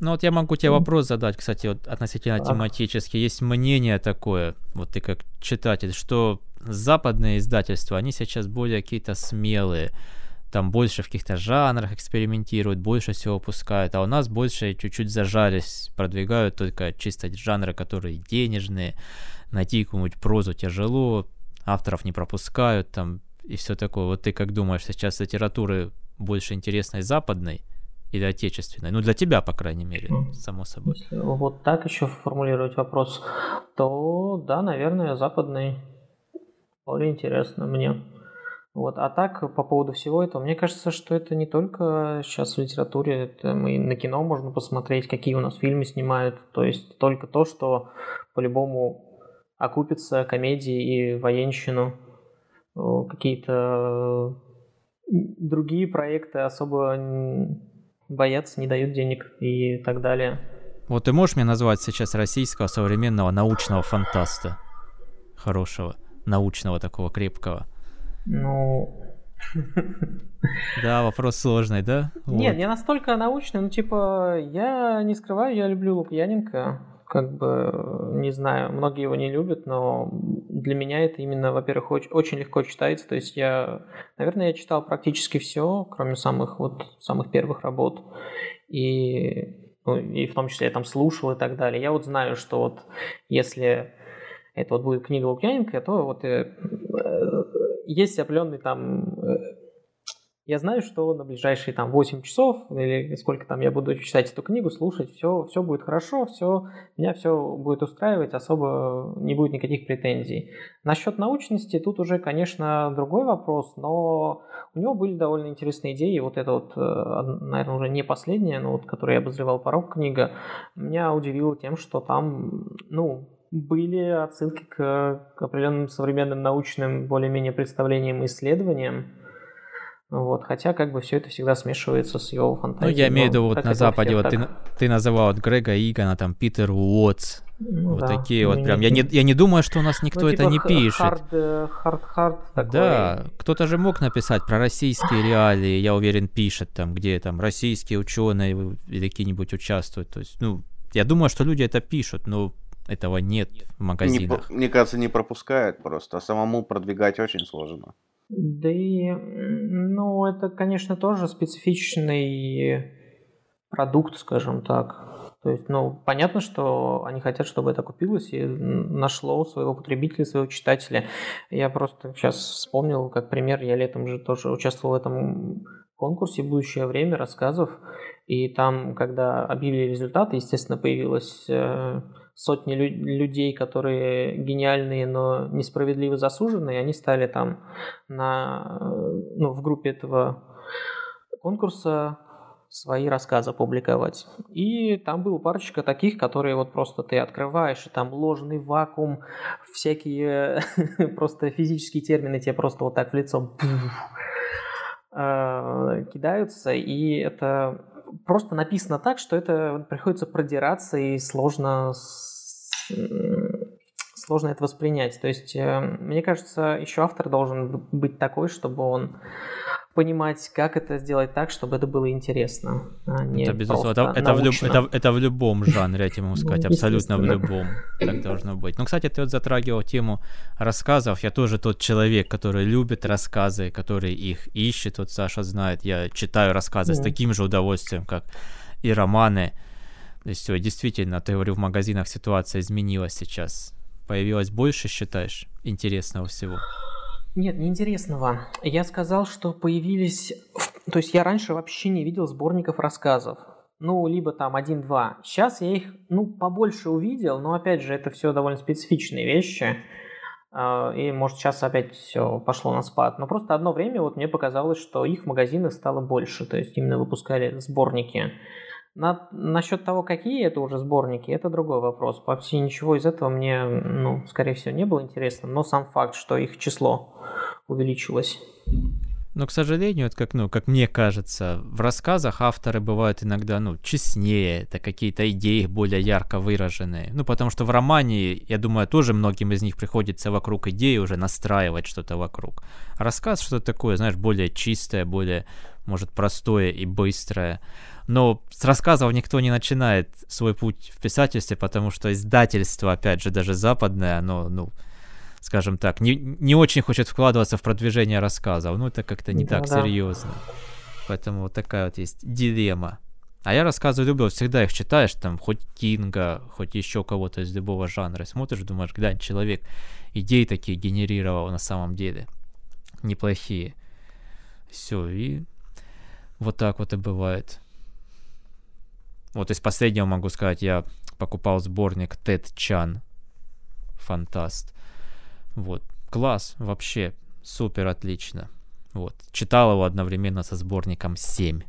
Ну вот я могу тебе вопрос задать, кстати, вот относительно а. тематически. Есть мнение такое, вот ты как читатель, что западные издательства, они сейчас более какие-то смелые, там больше в каких-то жанрах экспериментируют, больше всего выпускают, а у нас больше чуть-чуть зажались, продвигают только чисто жанры, которые денежные, найти какую-нибудь прозу тяжело, авторов не пропускают, там, и все такое. Вот ты как думаешь, сейчас литературы больше интересной западной или отечественной? Ну, для тебя, по крайней мере, само собой. Если вот так еще формулировать вопрос, то да, наверное, западный. Более интересно мне. Вот. А так, по поводу всего этого, мне кажется, что это не только сейчас в литературе, это мы на кино можно посмотреть, какие у нас фильмы снимают. То есть только то, что по-любому окупится комедии и военщину. Какие-то другие проекты особо боятся, не дают денег и так далее. Вот ты можешь мне назвать сейчас российского современного научного фантаста? Хорошего, научного такого крепкого. Ну... (laughs) Да, вопрос сложный, да? Нет, не настолько научный, ну типа, я не скрываю, я люблю Лукьяненко как бы, не знаю, многие его не любят, но для меня это именно, во-первых, очень, очень легко читается. То есть я, наверное, я читал практически все, кроме самых вот самых первых работ. И, ну, и в том числе я там слушал и так далее. Я вот знаю, что вот если это вот будет книга Лукьяненко, то вот э, э, есть определенный там э, я знаю, что на ближайшие там 8 часов или сколько там я буду читать эту книгу, слушать, все, все будет хорошо, все, меня все будет устраивать, особо не будет никаких претензий. Насчет научности тут уже, конечно, другой вопрос, но у него были довольно интересные идеи. Вот это вот, э, наверное, уже не последняя, но вот, которую я обозревал порог книга, меня удивило тем, что там, ну, были отсылки к, определенным современным научным более-менее представлениям и исследованиям, вот, хотя как бы все это всегда смешивается с его фантазией. Ну, я имею в виду вот на Западе, вот ты, ты называл вот Грега Игана, там Питер Уотс, ну, вот да, такие вот прям. Я не, я не думаю, что у нас никто ну, типа это не пишет. Хард, хард, хард Да, кто-то же мог написать про российские реалии, я уверен, пишет там, где там российские ученые или какие-нибудь участвуют. То есть, ну, я думаю, что люди это пишут, но этого нет в магазинах. Не, мне кажется, не пропускают просто, а самому продвигать очень сложно. Да и, ну, это, конечно, тоже специфичный продукт, скажем так. То есть, ну, понятно, что они хотят, чтобы это купилось и нашло своего потребителя, своего читателя. Я просто сейчас вспомнил, как пример, я летом же тоже участвовал в этом конкурсе «Будущее время» рассказов, и там, когда объявили результаты, естественно, появилась э, сотни лю- людей, которые гениальные, но несправедливо засуженные, они стали там на, ну, в группе этого конкурса свои рассказы публиковать. И там было парочка таких, которые вот просто ты открываешь, и там ложный вакуум, всякие (laughs) просто физические термины тебе просто вот так в лицо а, кидаются, и это просто написано так, что это приходится продираться и сложно сложно это воспринять. То есть, э, мне кажется, еще автор должен быть такой, чтобы он понимать, как это сделать так, чтобы это было интересно, а не это, безусловно, это, это, в люб, это, это в любом жанре, я тебе могу сказать, абсолютно в любом так должно быть. Ну, кстати, ты вот затрагивал тему рассказов, я тоже тот человек, который любит рассказы, который их ищет, вот Саша знает, я читаю рассказы mm. с таким же удовольствием, как и романы, то есть, действительно, ты говорю, в магазинах ситуация изменилась сейчас. Появилось больше, считаешь, интересного всего? Нет, неинтересного. Я сказал, что появились... То есть я раньше вообще не видел сборников рассказов. Ну, либо там один-два. Сейчас я их, ну, побольше увидел, но, опять же, это все довольно специфичные вещи. А, и, может, сейчас опять все пошло на спад. Но просто одно время вот мне показалось, что их в магазинах стало больше. То есть именно выпускали сборники. На, насчет того, какие это уже сборники, это другой вопрос. Вообще ничего из этого мне, ну, скорее всего, не было интересно, но сам факт, что их число увеличилось. Но, к сожалению, это как, ну, как мне кажется, в рассказах авторы бывают иногда, ну, честнее, это какие-то идеи более ярко выраженные. Ну, потому что в романе, я думаю, тоже многим из них приходится вокруг идеи уже настраивать что-то вокруг. рассказ что-то такое, знаешь, более чистое, более, может, простое и быстрое. Но с рассказов никто не начинает свой путь в писательстве, потому что издательство, опять же, даже западное, оно, ну, скажем так, не, не очень хочет вкладываться в продвижение рассказов. Ну, это как-то не да, так да. серьезно. Поэтому вот такая вот есть дилемма. А я рассказы люблю, всегда их читаешь, там, хоть Кинга, хоть еще кого-то из любого жанра. Смотришь, думаешь, глянь, человек идеи такие генерировал на самом деле. Неплохие. Все, и вот так вот и бывает. Вот из последнего могу сказать, я покупал сборник Тед Чан. Фантаст. Вот. Класс, вообще, супер отлично. Вот. Читал его одновременно со сборником 7.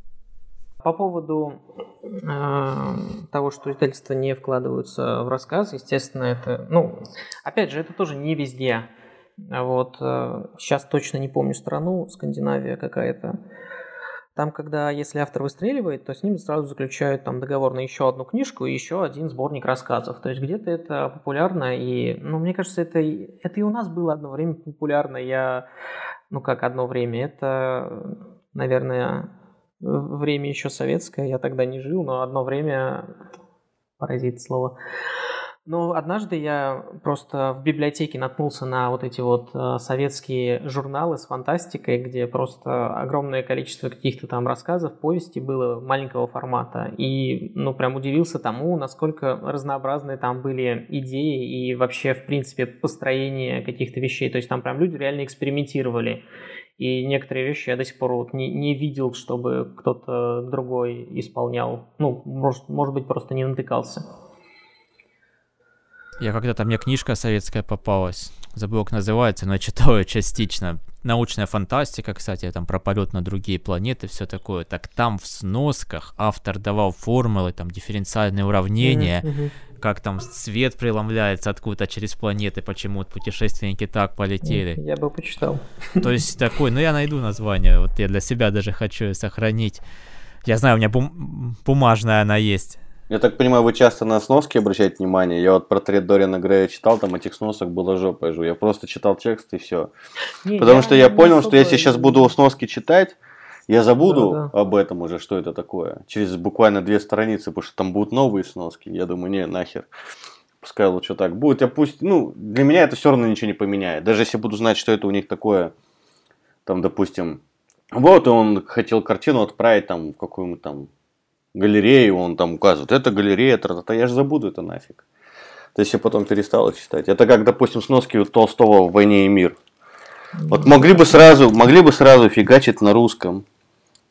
По поводу э, того, что издательства не вкладываются в рассказ, естественно, это, ну, опять же, это тоже не везде. Вот э, сейчас точно не помню страну, Скандинавия какая-то. Там, когда, если автор выстреливает, то с ним сразу заключают там договор на еще одну книжку и еще один сборник рассказов. То есть где-то это популярно, и, ну, мне кажется, это, это и у нас было одно время популярно. Я, ну, как одно время, это, наверное, время еще советское, я тогда не жил, но одно время, паразит слово, ну, однажды я просто в библиотеке наткнулся на вот эти вот э, советские журналы с фантастикой, где просто огромное количество каких-то там рассказов, повести было маленького формата. И, ну, прям удивился тому, насколько разнообразные там были идеи и вообще, в принципе, построение каких-то вещей. То есть там прям люди реально экспериментировали. И некоторые вещи я до сих пор вот не, не видел, чтобы кто-то другой исполнял. Ну, может, может быть, просто не натыкался. Я когда-то, мне книжка советская попалась, забыл, как называется, но я читал ее частично. Научная фантастика, кстати, там про полет на другие планеты, все такое. Так там в сносках автор давал формулы, там дифференциальные уравнения, mm-hmm. как там свет преломляется откуда-то через планеты, почему путешественники так полетели. Я бы почитал. То есть такой, ну я найду название, вот я для себя даже хочу сохранить. Я знаю, у меня бум- бумажная она есть. Я так понимаю, вы часто на сноски обращаете внимание. Я вот портрет Дориана Грея читал, там этих сносок было жопой жу. Я просто читал текст и все. Не, Потому я, что я, я понял, что если сейчас буду сноски читать, я забуду да, да. об этом уже, что это такое. Через буквально две страницы, потому что там будут новые сноски. Я думаю, не, нахер. Пускай лучше так будет. Я пусть, ну, для меня это все равно ничего не поменяет. Даже если буду знать, что это у них такое, там, допустим, вот он хотел картину отправить там в какую-нибудь там галерею, он там указывает, это галерея, тра-та-та, я же забуду это нафиг. То есть я потом перестал читать. Это как, допустим, сноски у Толстого в «Войне и мир». Вот могли бы сразу, могли бы сразу фигачить на русском.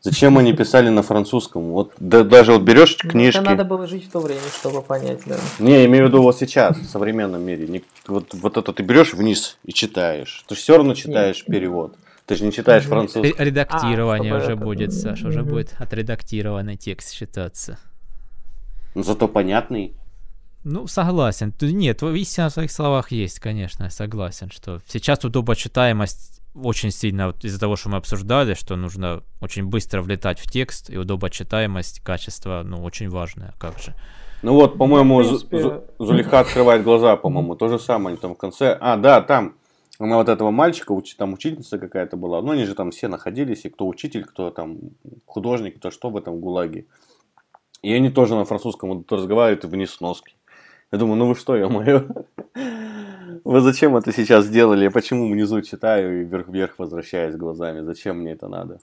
Зачем они писали на французском? Вот да, даже вот берешь ну, книжки. Это надо было жить в то время, чтобы понять, да. Не, имею в виду вот сейчас, в современном мире. Не, вот, вот это ты берешь вниз и читаешь. Ты все равно читаешь Нет. перевод. Ты же не читаешь французский. Редактирование а, уже это... будет, Саша, уже будет отредактированный текст считаться. Ну, зато понятный. Ну, согласен. Нет, истина в своих словах есть, конечно, я согласен, что сейчас удобочитаемость очень сильно вот из-за того, что мы обсуждали, что нужно очень быстро влетать в текст, и удобочитаемость, качество, ну, очень важное, как же. Ну вот, по-моему, ну, принципе... Зулиха открывает глаза, по-моему, то же самое, они там в конце... А, да, там на вот этого мальчика, там учительница какая-то была, ну они же там все находились, и кто учитель, кто там художник, кто что в этом ГУЛАГе. И они тоже на французском вот разговаривают и вниз носки. Я думаю, ну вы что, я мое? (laughs) Вы зачем это сейчас сделали? Я почему внизу читаю и вверх-вверх возвращаюсь глазами? Зачем мне это надо?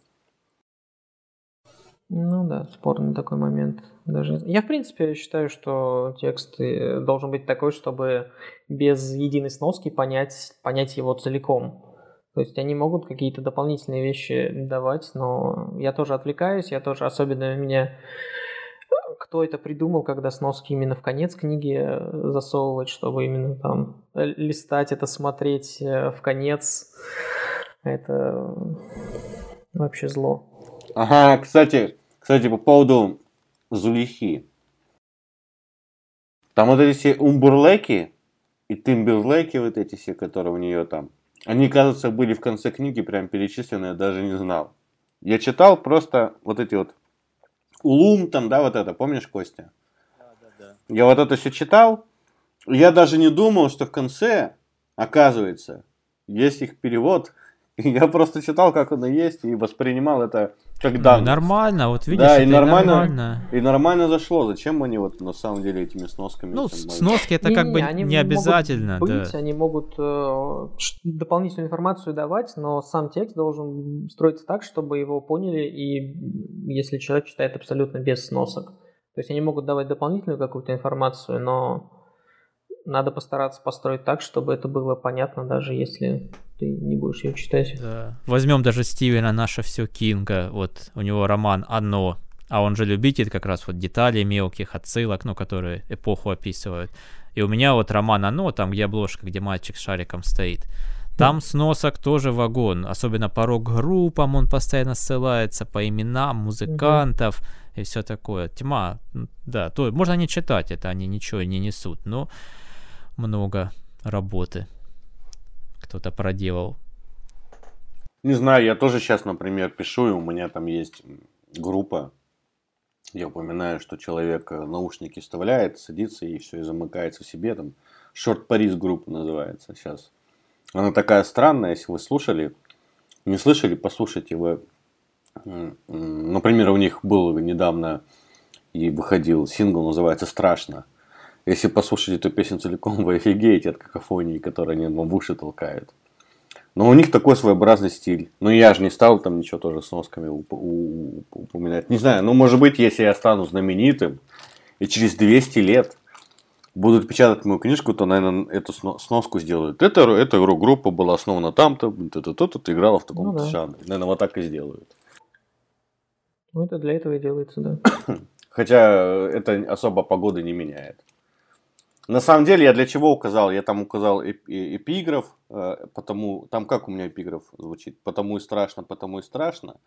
Ну да, спорный такой момент. Даже я в принципе считаю, что текст э, должен быть такой, чтобы без единой сноски понять понять его целиком. То есть они могут какие-то дополнительные вещи давать, но я тоже отвлекаюсь, я тоже особенно меня кто это придумал, когда сноски именно в конец книги э, засовывать, чтобы именно там э, листать это, смотреть в конец. Это вообще зло. Ага, кстати, кстати, по поводу Зулихи. Там вот эти все Умбурлеки и Тимберлеки, вот эти все, которые у нее там, они, кажется, были в конце книги прям перечислены, я даже не знал. Я читал просто вот эти вот Улум там, да, вот это, помнишь, Костя? Да, да, да. Я вот это все читал, я даже не думал, что в конце, оказывается, есть их перевод (laughs) – Я просто читал, как оно есть, и воспринимал это как ну, данность. Ну, нормально, вот видишь, да, и нормально, нормально. И нормально зашло. Зачем они вот на самом деле этими сносками? Ну, там, сноски это не, как не, бы не, не обязательно. Могут быть, да. Они могут э, дополнительную информацию давать, но сам текст должен строиться так, чтобы его поняли, и если человек читает абсолютно без сносок. То есть они могут давать дополнительную какую-то информацию, но надо постараться построить так, чтобы это было понятно, даже если ты не будешь ее читать. Да. Возьмем даже Стивена «Наше все Кинга», вот у него роман «Оно», а он же любитель как раз вот деталей мелких, отсылок, ну, которые эпоху описывают. И у меня вот роман «Оно», там где обложка, где мальчик с шариком стоит. Там сносок тоже вагон, особенно по рок-группам он постоянно ссылается, по именам музыкантов угу. и все такое. Тьма, да, то можно не читать это, они ничего не несут, но много работы кто-то проделал. Не знаю, я тоже сейчас, например, пишу, и у меня там есть группа. Я упоминаю, что человек э, наушники вставляет, садится и все, и замыкается в себе. Там Short Paris группа называется сейчас. Она такая странная, если вы слушали. Не слышали, послушайте. Вы, например, у них был недавно и выходил сингл, называется «Страшно». Если послушать эту песню целиком, (laughs) вы офигеете от какофонии, которую они вам в уши толкают. Но у них такой своеобразный стиль. Но я же не стал там ничего тоже с носками упоминать. Не знаю, ну может быть, если я стану знаменитым, и через 200 лет будут печатать мою книжку, то, наверное, эту сноску сделают. Это, эта группа была основана там-то, то-то, то играла в таком ну, да. жанре. Наверное, вот так и сделают. Ну, это для этого и делается, да. Хотя это особо погоды не меняет. На самом деле, я для чего указал? Я там указал эпиграф, э, потому, там как у меня эпиграф звучит? Потому и страшно, потому и страшно,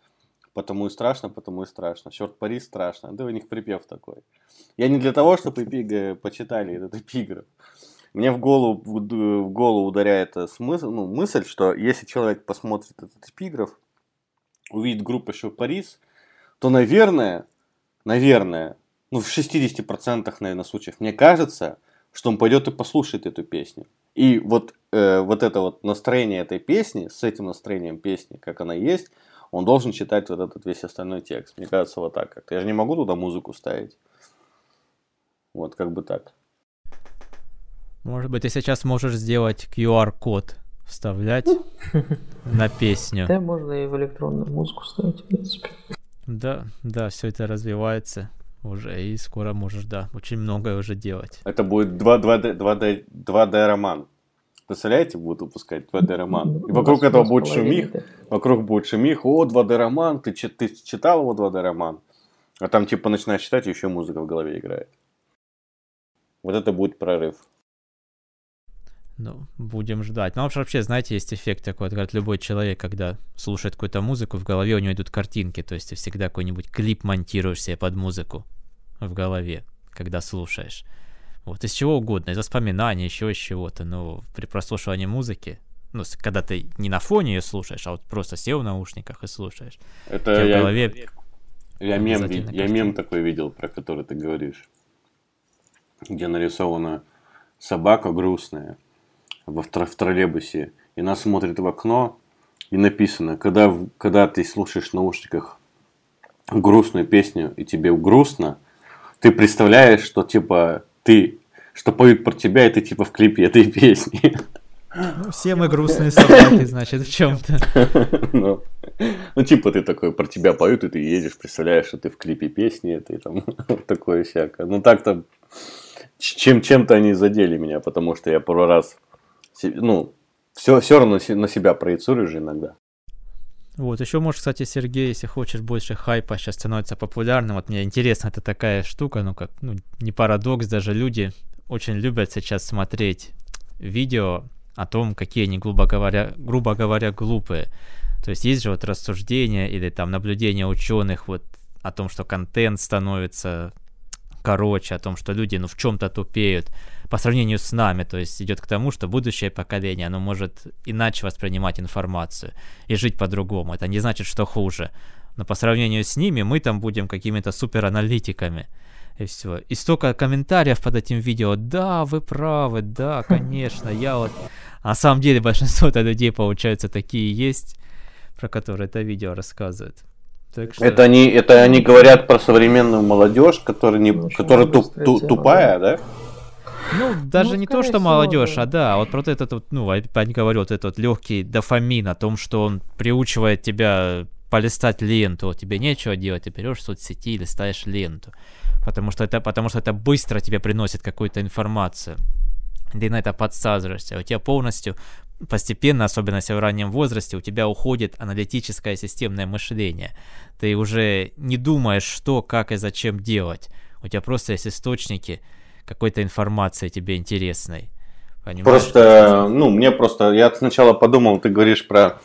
потому и страшно, потому и страшно. Черт пари, страшно. Да у них припев такой. Я не для того, чтобы эпиг... почитали этот эпиграф. Мне в голову, в голову ударяет смысл, ну, мысль, что если человек посмотрит этот эпиграф, увидит группу Шоу Парис, то, наверное, наверное, ну, в 60% наверное, случаев, мне кажется, что он пойдет и послушает эту песню. И вот, э, вот это вот настроение этой песни, с этим настроением песни, как она есть, он должен читать вот этот весь остальной текст. Мне кажется, вот так как. Я же не могу туда музыку ставить. Вот как бы так. Может быть, ты сейчас можешь сделать QR-код, вставлять (laughs) на песню. Да, можно и в электронную музыку ставить, в принципе. Да, да, все это развивается уже, и скоро можешь, да, очень многое уже делать. Это будет 2D, 2D, 2D роман. Представляете, будут выпускать 2D роман. И вокруг этого будет шумих, вокруг будет шумих, о, 2D роман, ты, ты читал его 2D роман? А там типа начинаешь читать, и еще музыка в голове играет. Вот это будет прорыв. Ну, будем ждать. Ну, вообще, знаете, есть эффект такой, говорят, любой человек, когда слушает какую-то музыку, в голове у него идут картинки, то есть ты всегда какой-нибудь клип монтируешь себе под музыку в голове, когда слушаешь. Вот, из чего угодно, из воспоминаний, еще из чего-то, но при прослушивании музыки, ну, когда ты не на фоне ее слушаешь, а вот просто сел в наушниках и слушаешь. Это я, в голове... Я мем, я мем такой видел, про который ты говоришь, где нарисована собака грустная, во, в троллейбусе, и она смотрит в окно, и написано, когда, когда ты слушаешь в наушниках грустную песню, и тебе грустно, ты представляешь, что типа ты, что поют про тебя, и ты типа в клипе этой песни. Ну, все мы грустные собаки, значит, в чем-то. (laughs) Ну, ну, типа ты такой, про тебя поют, и ты едешь, представляешь, что ты в клипе песни этой, там, (laughs) такое всякое. Ну, так-то, чем, чем-то они задели меня, потому что я пару раз ну, все, все равно на себя проецируешь иногда. Вот, еще можешь, кстати, Сергей, если хочешь больше хайпа, сейчас становится популярным. Вот мне интересно, это такая штука, ну как, ну, не парадокс, даже люди очень любят сейчас смотреть видео о том, какие они, грубо говоря, грубо говоря, глупые. То есть есть же вот рассуждения или там наблюдения ученых вот о том, что контент становится короче, о том, что люди, ну, в чем-то тупеют по сравнению с нами, то есть идет к тому, что будущее поколение, оно может иначе воспринимать информацию и жить по-другому. Это не значит, что хуже. Но по сравнению с ними мы там будем какими-то супераналитиками. И все. И столько комментариев под этим видео. Да, вы правы, да, (laughs) конечно, я вот... А на самом деле большинство людей, получается, такие есть, про которые это видео рассказывает. Так что... Это они, это они говорят про современную молодежь, которая не, ну, которая туп, ту, тупая, да? Ну, даже ну, не то, что молодежь, да. а да, вот про этот вот, ну, они говорят, этот вот легкий дофамин о том, что он приучивает тебя полистать ленту, вот тебе нечего делать, ты берешь соцсети, листаешь ленту, потому что это, потому что это быстро тебе приносит какую-то информацию ты на это подсаживаешься, у тебя полностью постепенно, особенно если в раннем возрасте, у тебя уходит аналитическое системное мышление. Ты уже не думаешь, что, как и зачем делать. У тебя просто есть источники какой-то информации тебе интересной. Понимаешь, просто, ну, мне просто, я сначала подумал, ты говоришь про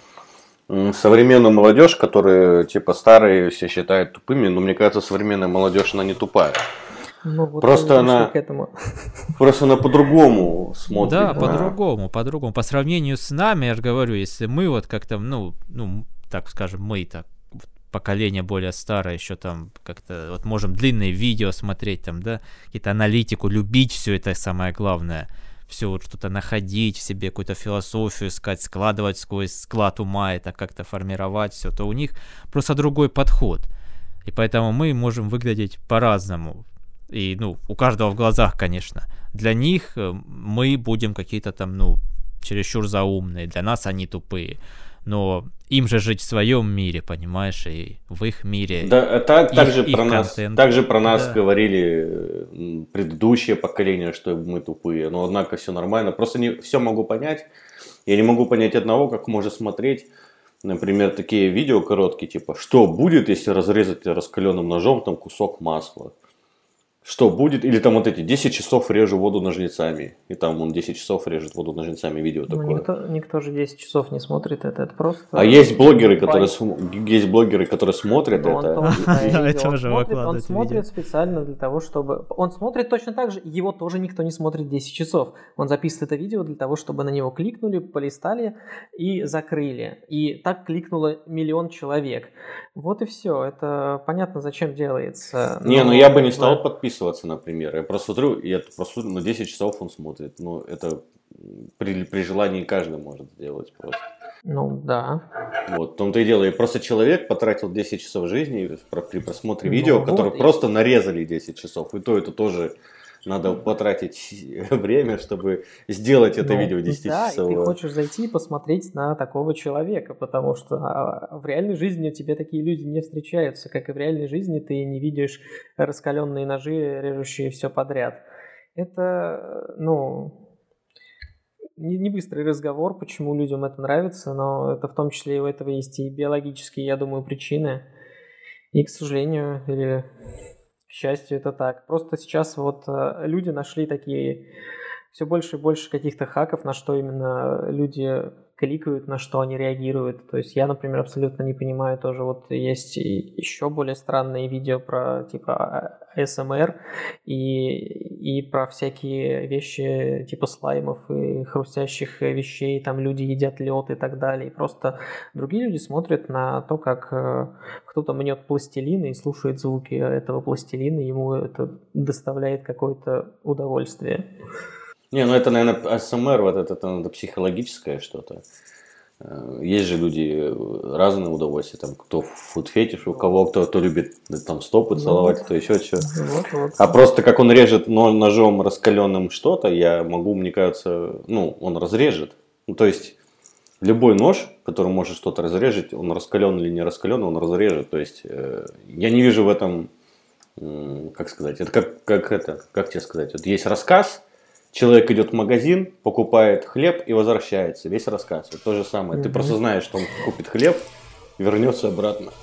современную молодежь, которые типа старые все считают тупыми, но мне кажется, современная молодежь, она не тупая. Ну, вот просто она, к этому. (laughs) просто она по-другому смотрит. Да, на... по-другому, по-другому. По сравнению с нами, я же говорю, если мы вот как-то, ну, ну, так скажем, мы так поколение более старое, еще там как-то вот можем длинные видео смотреть, там, да, какие-то аналитику, любить все это самое главное, все вот что-то находить в себе, какую-то философию искать, складывать сквозь склад ума, это как-то формировать все, то у них просто другой подход. И поэтому мы можем выглядеть по-разному. И, ну, у каждого в глазах, конечно. Для них э, мы будем какие-то там, ну, чересчур заумные, для нас они тупые. Но им же жить в своем мире, понимаешь, и в их мире. Да, так, их, также, их про нас, также про нас да. говорили предыдущее поколение, что мы тупые. Но однако все нормально. Просто не все могу понять. Я не могу понять одного, как можно смотреть, например, такие видео короткие, типа, что будет, если разрезать раскаленным ножом там кусок масла что будет, или там вот эти 10 часов режу воду ножницами, и там он 10 часов режет воду ножницами, видео ну, такое. Никто, никто же 10 часов не смотрит это, это просто... А есть блогеры, которые, есть блогеры, которые смотрят Но это. (laughs) Он, смотрит, он смотрит специально для того, чтобы... Он смотрит точно так же, его тоже никто не смотрит 10 часов. Он записывает это видео для того, чтобы на него кликнули, полистали и закрыли. И так кликнуло миллион человек. Вот и все. Это понятно, зачем делается. Не, ну я бы не стал подписывать подписываться, например. Я просто смотрю, я просто на 10 часов он смотрит. Ну, это при, при желании каждый может сделать просто. Ну, да. Вот, в том-то и дело. Я просто человек потратил 10 часов жизни при просмотре ну, видео, вот, которые и... просто нарезали 10 часов. И то это тоже надо потратить (laughs) время, чтобы сделать это ну, видео 10 да, часов. Ты хочешь зайти и посмотреть на такого человека, потому что а, в реальной жизни тебе такие люди не встречаются, как и в реальной жизни ты не видишь раскаленные ножи, режущие все подряд. Это, ну, не, не быстрый разговор, почему людям это нравится, но это в том числе и у этого есть и биологические, я думаю, причины. И, к сожалению, или счастью, это так. Просто сейчас вот э, люди нашли такие все больше и больше каких-то хаков, на что именно люди кликают, на что они реагируют. То есть я, например, абсолютно не понимаю тоже, вот есть еще более странные видео про типа СМР и, и про всякие вещи типа слаймов и хрустящих вещей, там люди едят лед и так далее. И просто другие люди смотрят на то, как э, кто-то мнет пластилин и слушает звуки этого пластилина, ему это доставляет какое-то удовольствие. Не, ну это, наверное, СМР, вот это, это, это психологическое что-то. Э, есть же люди э, разные удовольствия, там кто фуд-фетиш, у кого кто, кто любит там стопы целовать, кто еще что. Вот, вот. А просто как он режет ножом раскаленным что-то, я могу, мне кажется, ну, он разрежет. Ну, то есть любой нож, который может что-то разрежет, он раскален или не раскален, он разрежет. То есть э, я не вижу в этом, э, как сказать, это как, как это, как тебе сказать, вот есть рассказ, Человек идет в магазин, покупает хлеб и возвращается. Весь рассказ. Вот то же самое. Ты просто знаешь, что он купит хлеб, вернется обратно. (clears throat)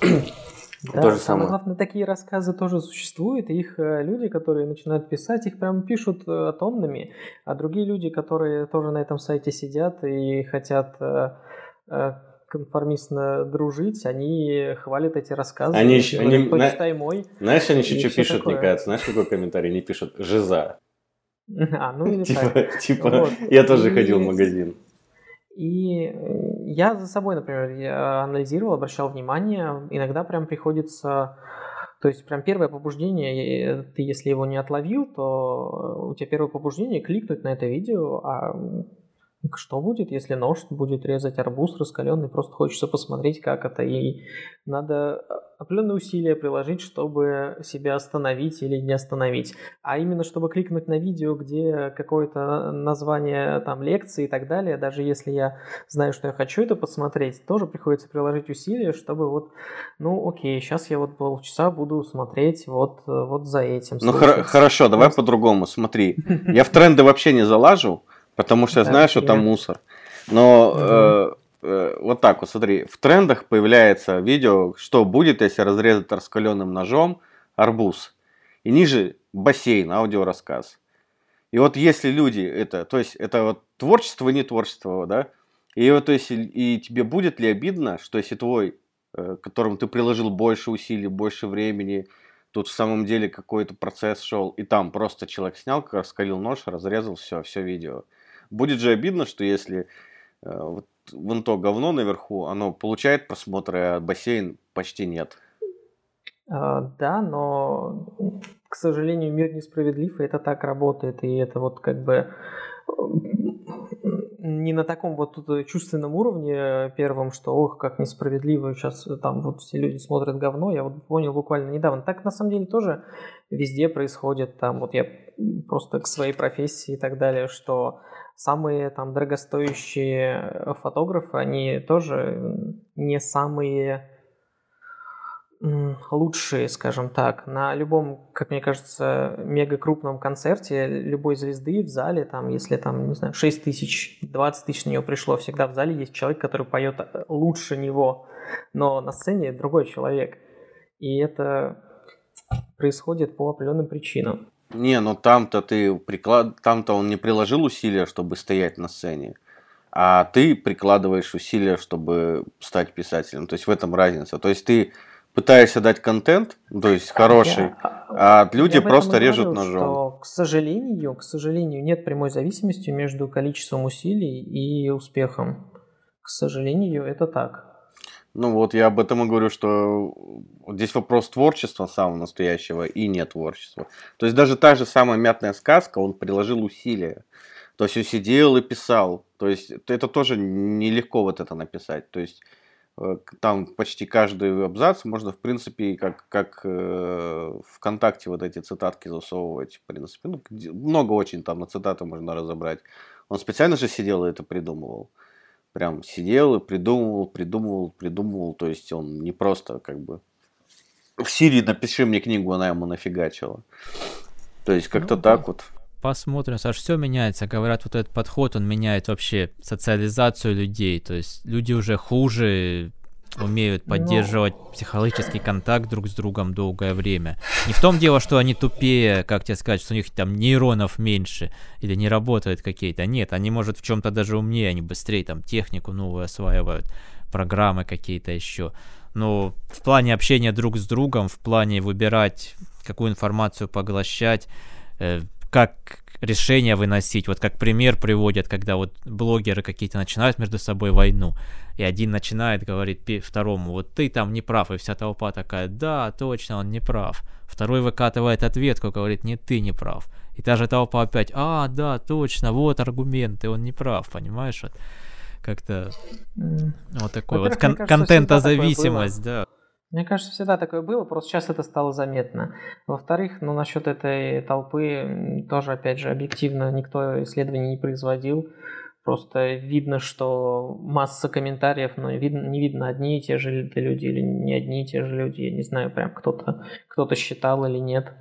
Да, то же самое. главное, такие рассказы тоже существуют, и их э, люди, которые начинают писать, их прям пишут э, тоннами, а другие люди, которые тоже на этом сайте сидят и хотят э, конформистно дружить, они хвалят эти рассказы. Они еще, они, почитай мой. Знаешь, они еще что пишут, такое. мне кажется? Знаешь, какой комментарий? Они пишут «Жиза». (laughs) А, ну или типа, так. Типа, вот. я тоже и, ходил в магазин. И я за собой, например, я анализировал, обращал внимание, иногда прям приходится то есть прям первое побуждение, ты если его не отловил, то у тебя первое побуждение кликнуть на это видео, а что будет, если нож будет резать арбуз раскаленный, просто хочется посмотреть, как это, и надо определенные усилия приложить, чтобы себя остановить или не остановить. А именно, чтобы кликнуть на видео, где какое-то название там лекции и так далее, даже если я знаю, что я хочу это посмотреть, тоже приходится приложить усилия, чтобы вот, ну окей, сейчас я вот полчаса буду смотреть вот, вот за этим. Ну хор- хорошо, давай по-другому, смотри. Я в тренды вообще не залажу, Потому что я знаю, что там мусор. Но э, э, вот так вот, смотри, в трендах появляется видео, что будет, если разрезать раскаленным ножом арбуз. И ниже бассейн, аудиорассказ. И вот если люди это, то есть это вот творчество, не творчество, да? И вот то есть и тебе будет ли обидно, что если твой, э, которому ты приложил больше усилий, больше времени, тут в самом деле какой-то процесс шел, и там просто человек снял, раскалил нож, разрезал все, все видео. Будет же обидно, что если э, вот вон то говно наверху, оно получает просмотры, а бассейн почти нет. А, да, но, к сожалению, мир несправедлив, и это так работает, и это вот как бы не на таком вот чувственном уровне первом, что ох, как несправедливо, сейчас там вот все люди смотрят говно, я вот понял буквально недавно. Так на самом деле тоже везде происходит, там вот я просто к своей профессии и так далее, что самые там дорогостоящие э, фотографы, они тоже не самые лучшие, скажем так. На любом, как мне кажется, мега крупном концерте любой звезды в зале, там, если там, не знаю, 6 тысяч, 20 тысяч на него пришло, всегда в зале есть человек, который поет э, лучше него, но на сцене другой человек. И это происходит по определенным причинам. Не, ну там-то ты приклад... там-то он не приложил усилия, чтобы стоять на сцене, а ты прикладываешь усилия, чтобы стать писателем. То есть в этом разница. То есть ты пытаешься дать контент, то есть хороший, я, а люди просто режут говорил, ножом. Что, к сожалению, к сожалению, нет прямой зависимости между количеством усилий и успехом. К сожалению, это так. Ну вот, я об этом и говорю, что здесь вопрос творчества самого настоящего и не творчества. То есть даже та же самая мятная сказка, он приложил усилия. То есть он сидел и писал. То есть это тоже нелегко вот это написать. То есть э, там почти каждый абзац можно, в принципе, как, как э, ВКонтакте вот эти цитатки засовывать, в принципе. Ну, много очень там на цитаты можно разобрать. Он специально же сидел и это придумывал прям сидел и придумывал, придумывал, придумывал. То есть он не просто как бы в Сирии напиши мне книгу, она ему нафигачила. То есть как-то ну, так вот. Посмотрим, Саш, все меняется. Говорят, вот этот подход, он меняет вообще социализацию людей. То есть люди уже хуже умеют ну. поддерживать Но... психологический контакт друг с другом долгое время. Не в том дело, что они тупее, как тебе сказать, что у них там нейронов меньше или не работают какие-то. Нет, они, может, в чем-то даже умнее, они быстрее там технику новую осваивают, программы какие-то еще. Но в плане общения друг с другом, в плане выбирать, какую информацию поглощать, э, как решения выносить. Вот как пример приводят, когда вот блогеры какие-то начинают между собой войну, и один начинает говорить второму, вот ты там не прав, и вся толпа такая, да, точно, он не прав. Второй выкатывает ответку, говорит, нет, ты не прав. И та же толпа опять, а, да, точно, вот аргументы, он не прав, понимаешь? Вот как-то вот такой вот кон- контентозависимость, да. Мне кажется, всегда такое было, просто сейчас это стало заметно. Во-вторых, ну насчет этой толпы тоже, опять же, объективно никто исследований не производил. Просто видно, что масса комментариев, но видно, не видно одни и те же люди или не одни и те же люди. Я не знаю, прям кто-то кто считал или нет.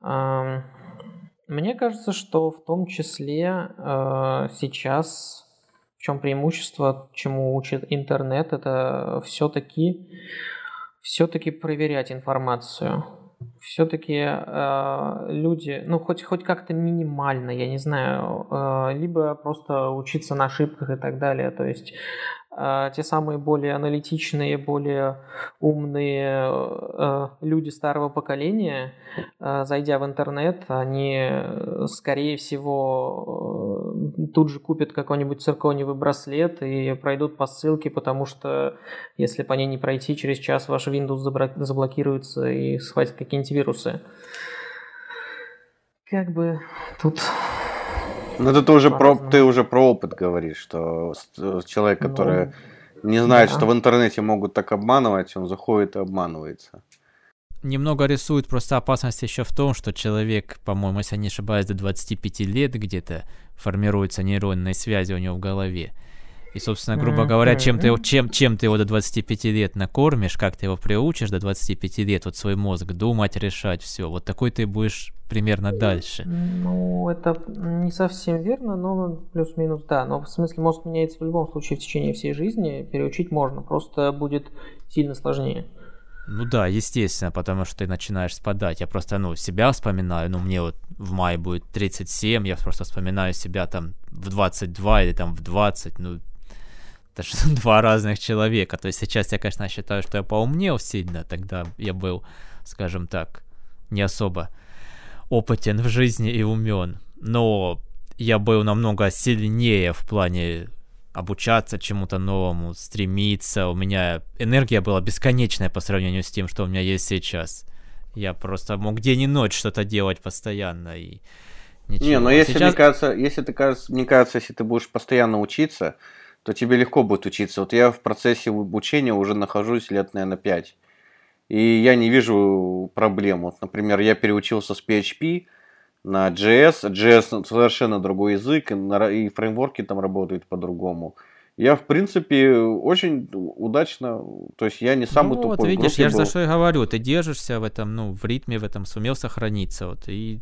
Мне кажется, что в том числе э, сейчас в чем преимущество, чему учит интернет, это все-таки все-таки проверять информацию. Все-таки э, люди, ну хоть, хоть как-то минимально, я не знаю, э, либо просто учиться на ошибках и так далее. То есть те самые более аналитичные, более умные э, люди старого поколения, э, зайдя в интернет, они, скорее всего, тут же купят какой-нибудь циркониевый браслет и пройдут по ссылке, потому что если по ней не пройти, через час ваш Windows заблокируется и схватит какие-нибудь вирусы. Как бы тут ну, это ты уже, про, ты уже про опыт говоришь, что человек, который ну, не знает, да. что в интернете могут так обманывать, он заходит и обманывается. Немного рисует просто опасность еще в том, что человек, по-моему, если я не ошибаюсь, до 25 лет где-то формируются нейронные связи у него в голове. И, собственно, грубо говоря, чем ты, чем, чем ты его до 25 лет накормишь, как ты его приучишь до 25 лет, вот свой мозг думать, решать, все. Вот такой ты будешь примерно дальше. Ну, это не совсем верно, но плюс-минус да. Но в смысле мозг меняется в любом случае в течение всей жизни, переучить можно, просто будет сильно сложнее. Ну да, естественно, потому что ты начинаешь спадать. Я просто, ну, себя вспоминаю, ну, мне вот в мае будет 37, я просто вспоминаю себя там в 22 или там в 20, ну, это же (laughs) два разных человека. То есть сейчас я, конечно, считаю, что я поумнел сильно, тогда я был, скажем так, не особо опытен в жизни и умен. Но я был намного сильнее в плане обучаться чему-то новому, стремиться. У меня энергия была бесконечная по сравнению с тем, что у меня есть сейчас. Я просто мог день и ночь что-то делать постоянно и ничего. Не, но если сейчас... мне кажется, если ты кажется, мне кажется, если ты будешь постоянно учиться, то тебе легко будет учиться. Вот я в процессе обучения уже нахожусь лет, наверное, 5. И я не вижу проблем. Вот, например, я переучился с PHP на JS. JS совершенно другой язык, и фреймворки там работают по-другому. Я, в принципе, очень удачно, то есть я не самый ну, тупой вот видишь, я же за что и говорю, ты держишься в этом, ну, в ритме в этом, сумел сохраниться, вот, и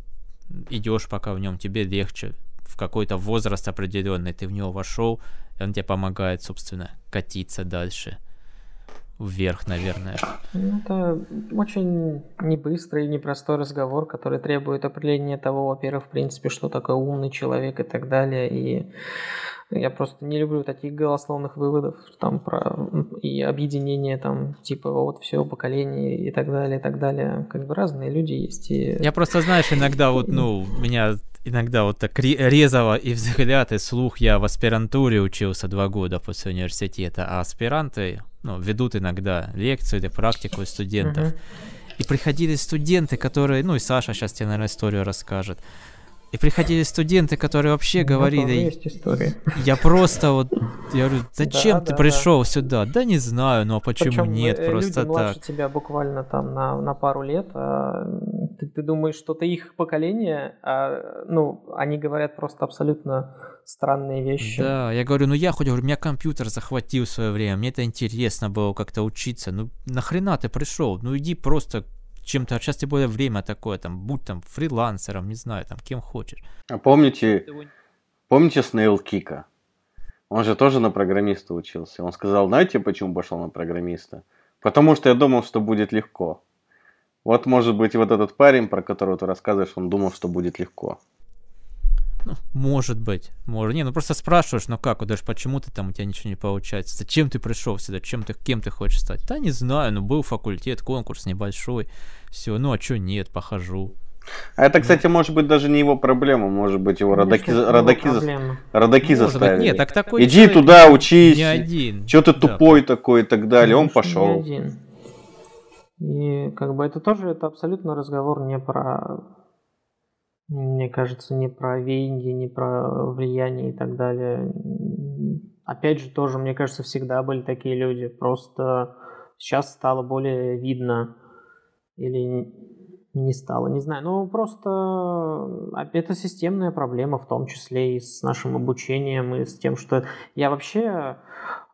идешь пока в нем, тебе легче, в какой-то возраст определенный ты в него вошел, и он тебе помогает, собственно, катиться дальше вверх, наверное. Ну, это очень небыстрый, непростой разговор, который требует определения того, во-первых, в принципе, что такое умный человек и так далее. И я просто не люблю таких голословных выводов там про и объединение там типа вот все поколение и так далее, и так далее. Как бы разные люди есть. И... Я просто, знаешь, иногда вот, ну, меня иногда вот так резало и взгляд, и слух. Я в аспирантуре учился два года после университета, а аспиранты ну, ведут иногда лекцию или практику студентов. И приходили студенты, которые, ну и Саша сейчас тебе, наверное, историю расскажет. И приходили студенты, которые вообще ну, говорили, я просто вот, я говорю, зачем да, ты да, пришел да. сюда? Да не знаю, ну а почему Причем нет, э, просто люди так. тебя буквально там на, на пару лет, а ты, ты думаешь, что это их поколение, а, ну, они говорят просто абсолютно странные вещи. Да, я говорю, ну я хоть, говорю, меня компьютер захватил в свое время, мне это интересно было как-то учиться, ну нахрена ты пришел? Ну иди просто чем-то, сейчас тем более время такое, там, будь там фрилансером, не знаю, там, кем хочешь. А помните, помните Снейл Кика? Он же тоже на программиста учился. Он сказал, знаете, почему пошел на программиста? Потому что я думал, что будет легко. Вот, может быть, вот этот парень, про которого ты рассказываешь, он думал, что будет легко. Ну, может быть, может. Не, ну просто спрашиваешь, ну как, вот даже почему ты там, у тебя ничего не получается? Зачем ты пришел сюда? Чем ты, кем ты хочешь стать? Да не знаю, ну был факультет, конкурс небольшой. Все, ну а что нет, похожу. А это, кстати, может быть даже не его проблема, может быть его родаки, родаки, родаки заставили. Быть, нет, так такой Иди туда, учись. Не один. Что ты да. тупой такой и так далее. Конечно, Он пошел. Не один. И как бы это тоже это абсолютно разговор не про мне кажется, не про веяние, не про влияние и так далее. Опять же, тоже, мне кажется, всегда были такие люди. Просто сейчас стало более видно или не стало, не знаю. Ну, просто а, это системная проблема, в том числе и с нашим обучением, и с тем, что я вообще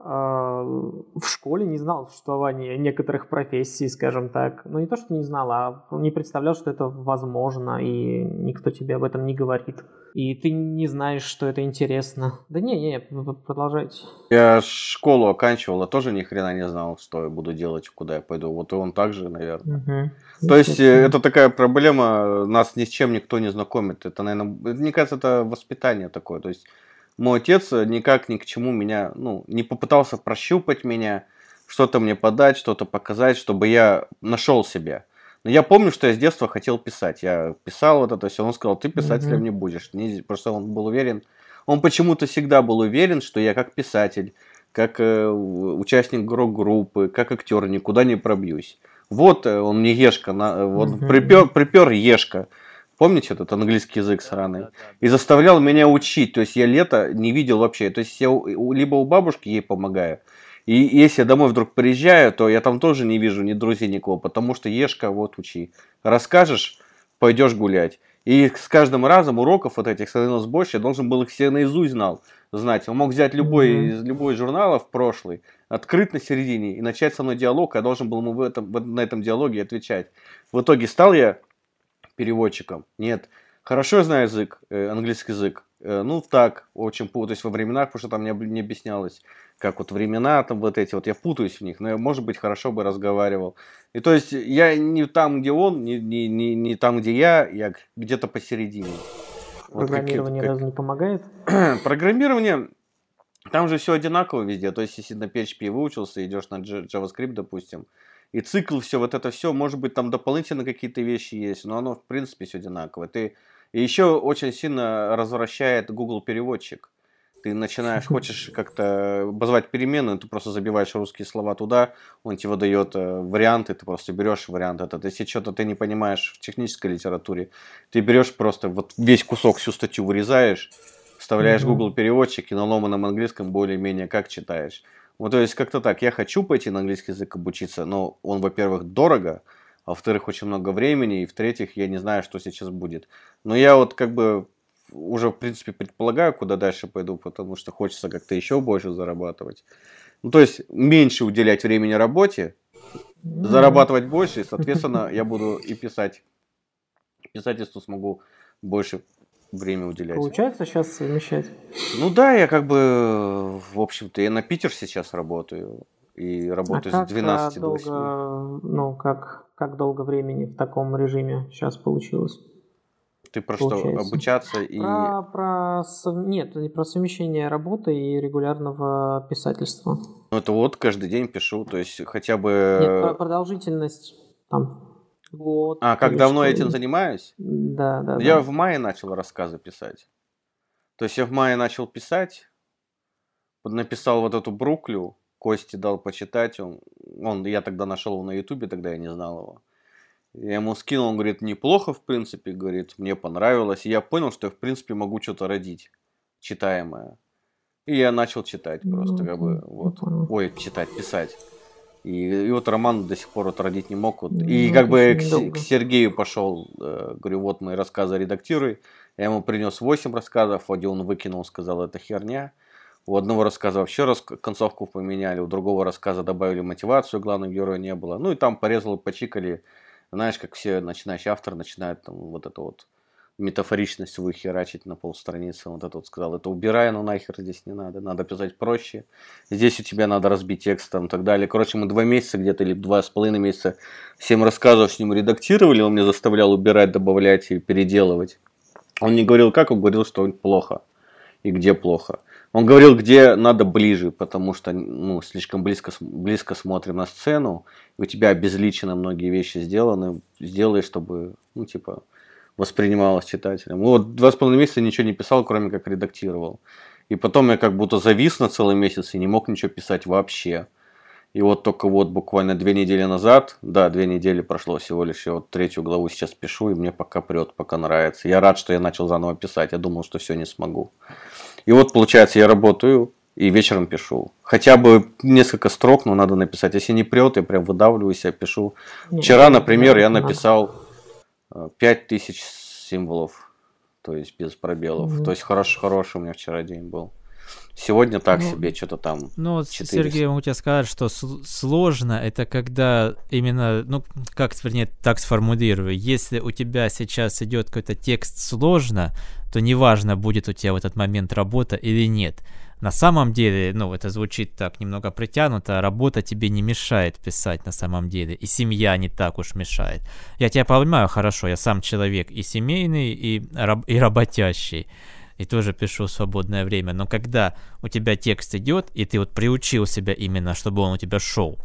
в школе не знал существования некоторых профессий, скажем так. Ну, не то, что не знал, а не представлял, что это возможно, и никто тебе об этом не говорит. И ты не знаешь, что это интересно. Да не, не, продолжайте. Я школу оканчивал, а тоже ни хрена не знал, что я буду делать, куда я пойду. Вот и он также, наверное. Угу. То есть, э, это такая проблема, нас ни с чем никто не знакомит. Это, наверное, мне кажется, это воспитание такое. То есть, мой отец никак ни к чему меня, ну, не попытался прощупать меня, что-то мне подать, что-то показать, чтобы я нашел себя. Но я помню, что я с детства хотел писать. Я писал вот это все. Он сказал, ты писателем mm-hmm. не будешь. Не, просто он был уверен. Он почему-то всегда был уверен, что я как писатель, как э, участник рок-группы, как актер никуда не пробьюсь. Вот э, он мне Ешка, на, вот mm-hmm. припер, припер Ешка. Помните этот английский язык сраный? И заставлял меня учить. То есть я лето не видел вообще. То есть я либо у бабушки ей помогаю, и если я домой вдруг приезжаю, то я там тоже не вижу ни друзей, никого, потому что ешка, вот учи. Расскажешь, пойдешь гулять. И с каждым разом уроков вот этих становилось больше, я должен был их все наизусть знал, знать. Он мог взять любой mm-hmm. из любой журналов прошлый, открыть на середине и начать со мной диалог, я должен был ему в этом, на этом диалоге отвечать. В итоге стал я переводчиком? Нет. Хорошо я знаю язык, э, английский язык. Э, ну так, очень путаюсь во временах, потому что там не, не объяснялось как вот времена там вот эти, вот я путаюсь в них, но я, может быть, хорошо бы разговаривал. И то есть я не там, где он, не, не, не, не там, где я, я где-то посередине. Программирование вот как, разве не помогает? (clears throat) Программирование, там же все одинаково везде. То есть, если на PHP выучился, идешь на JavaScript, допустим, и цикл, все вот это все, может быть, там дополнительно какие-то вещи есть, но оно, в принципе, все одинаково. Ты... И еще очень сильно развращает Google переводчик ты начинаешь, хочешь (laughs) как-то обозвать переменную, ты просто забиваешь русские слова туда, он тебе выдает э, варианты, ты просто берешь вариант этот. Если что-то ты не понимаешь в технической литературе, ты берешь просто вот весь кусок, всю статью вырезаешь, вставляешь. Google переводчик и на ломаном английском более-менее как читаешь. Вот, то есть как-то так. Я хочу пойти на английский язык обучиться, но он, во-первых, дорого, а во-вторых, очень много времени, и в-третьих, я не знаю, что сейчас будет. Но я вот как бы уже, в принципе, предполагаю, куда дальше пойду, потому что хочется как-то еще больше зарабатывать. Ну, то есть, меньше уделять времени работе, зарабатывать больше, и, соответственно, я буду и писать. Писательству смогу больше время уделять. Получается сейчас совмещать? Ну да, я как бы, в общем-то, я на Питер сейчас работаю. И работаю а с 12 до 8. Долго, ну, как, как долго времени в таком режиме сейчас получилось? Ты про получается. что? Обучаться и... Про, про... Нет, не про совмещение работы и регулярного писательства. Ну, это вот каждый день пишу, то есть хотя бы... Нет, про продолжительность там год. А, как давно я этим занимаюсь? Да, да. Я да. в мае начал рассказы писать. То есть я в мае начал писать, написал вот эту Бруклю, Кости дал почитать, он, он я тогда нашел его на Ютубе, тогда я не знал его. Я ему скинул, он говорит, неплохо, в принципе, говорит, мне понравилось. И я понял, что я, в принципе, могу что-то родить, читаемое. И я начал читать просто, как бы, вот. Ой, читать, писать. И, и вот роман до сих пор вот родить не мог. Вот. И ну, как бы к, к Сергею пошел, э, говорю, вот мои рассказы редактируй. Я ему принес 8 рассказов, один он выкинул, сказал, это херня. У одного рассказа вообще раз, концовку поменяли, у другого рассказа добавили мотивацию, главного героя не было. Ну и там порезал, почикали знаешь, как все начинающие авторы начинают там вот это вот метафоричность выхерачить на полстраницы. Вот это вот сказал, это убирай, но нахер здесь не надо. Надо писать проще. Здесь у тебя надо разбить текст там и так далее. Короче, мы два месяца где-то или два с половиной месяца семь рассказов с ним редактировали. Он мне заставлял убирать, добавлять и переделывать. Он не говорил как, он говорил, что плохо. И где плохо. Он говорил, где надо ближе, потому что ну, слишком близко, близко смотрим на сцену, у тебя обезличены многие вещи сделаны, сделай, чтобы, ну, типа, воспринималось читателем. Ну, вот два с половиной месяца ничего не писал, кроме как редактировал. И потом я как будто завис на целый месяц и не мог ничего писать вообще. И вот только вот буквально две недели назад, да, две недели прошло всего лишь, я вот третью главу сейчас пишу, и мне пока прет, пока нравится. Я рад, что я начал заново писать, я думал, что все не смогу. И вот, получается, я работаю и вечером пишу. Хотя бы несколько строк, но надо написать. Если не прет, я прям выдавливаюсь, я пишу. Нет, Вчера, например, я написал 5000 э, символов, то есть без пробелов. Угу. То есть хороший, хороший у меня вчера день был. Сегодня так ну, себе, что-то там. Ну, вот, Сергей, могу тебе сказать, что сложно это когда именно, ну, как, вернее, так сформулирую, если у тебя сейчас идет какой-то текст сложно, то неважно, будет у тебя в этот момент работа или нет. На самом деле, ну, это звучит так немного притянуто, работа тебе не мешает писать на самом деле, и семья не так уж мешает. Я тебя понимаю хорошо, я сам человек и семейный, и, раб- и работящий. И тоже пишу в свободное время. Но когда у тебя текст идет, и ты вот приучил себя именно, чтобы он у тебя шел,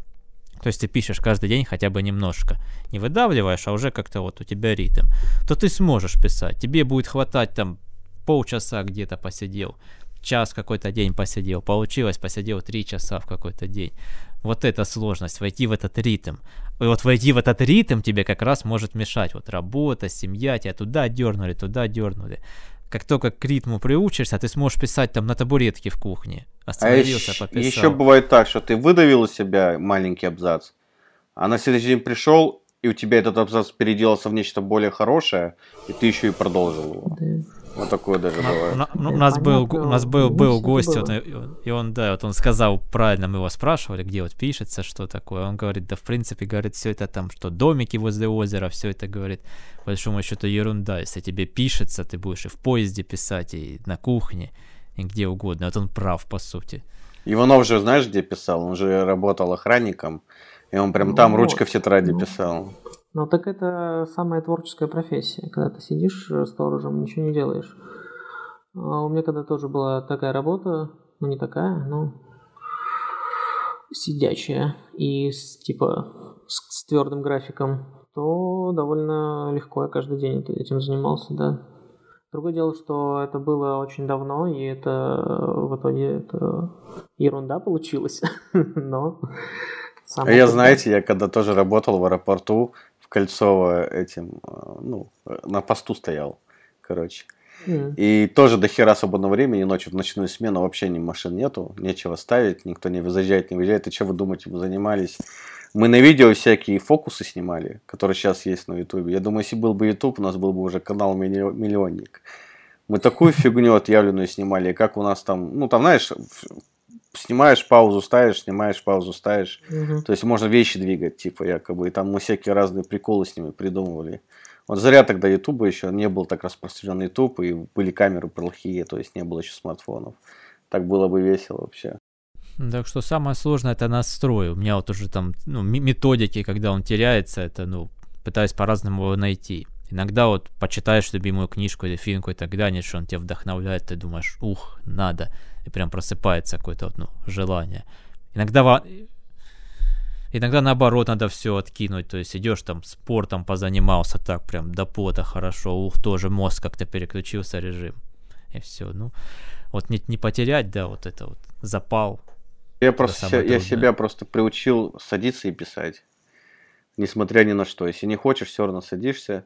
то есть ты пишешь каждый день хотя бы немножко, не выдавливаешь, а уже как-то вот у тебя ритм, то ты сможешь писать. Тебе будет хватать там полчаса где-то посидел, час какой-то день посидел, получилось, посидел три часа в какой-то день. Вот эта сложность, войти в этот ритм. И вот войти в этот ритм тебе как раз может мешать. Вот работа, семья, тебя туда дернули, туда дернули. Как только к ритму приучишься, ты сможешь писать там на табуретке в кухне. Остановился, а пописал. Еще бывает так, что ты выдавил из себя маленький абзац, а на следующий день пришел, и у тебя этот абзац переделался в нечто более хорошее, и ты еще и продолжил его. Да. Вот такое даже бывает. На, ну, у нас был, у нас был, был гость, вот, и он, да, вот он сказал, правильно, мы его спрашивали, где вот пишется, что такое. Он говорит, да, в принципе, говорит, все это там, что домики возле озера, все это, говорит, по большому счету ерунда. Если тебе пишется, ты будешь и в поезде писать, и на кухне, и где угодно. Вот он прав, по сути. Иванов же, знаешь, где писал? Он же работал охранником, и он прям ну, там вот. ручкой в тетради ну. писал. Ну так это самая творческая профессия, когда ты сидишь сторожем, ничего не делаешь. А у меня когда тоже была такая работа, ну не такая, но сидячая и с, типа с, с твердым графиком, то довольно легко я каждый день этим занимался, да. Другое дело, что это было очень давно, и это в итоге это ерунда получилась, (laughs) но... А я, знаете, я когда тоже работал в аэропорту, в Кольцово этим, э, ну, на посту стоял, короче. Mm. И тоже до хера свободного времени, ночью в ночную смену вообще ни машин нету, нечего ставить, никто не заезжает, не выезжает. И что вы думаете, мы занимались? Мы на видео всякие фокусы снимали, которые сейчас есть на ютубе. Я думаю, если был бы ютуб, у нас был бы уже канал миллионник. Мы такую фигню отъявленную снимали, как у нас там, ну там, знаешь, снимаешь паузу, ставишь, снимаешь паузу, ставишь. Угу. То есть можно вещи двигать, типа, якобы. И там мы всякие разные приколы с ними придумывали. Вот зря тогда Ютуба еще не был так распространен Ютуб, и были камеры плохие, то есть не было еще смартфонов. Так было бы весело вообще. Так что самое сложное это настрой. У меня вот уже там ну, методики, когда он теряется, это ну пытаюсь по-разному его найти. Иногда вот почитаешь любимую книжку или фильм какой-то, глянешь, он тебя вдохновляет, ты думаешь, ух, надо и прям просыпается какое-то вот, ну, желание. Иногда, иногда наоборот надо все откинуть, то есть идешь там спортом позанимался так прям до пота хорошо, ух, тоже мозг как-то переключился режим, и все, ну, вот не, не потерять, да, вот это вот запал. Я просто я себя просто приучил садиться и писать, несмотря ни на что. Если не хочешь, все равно садишься,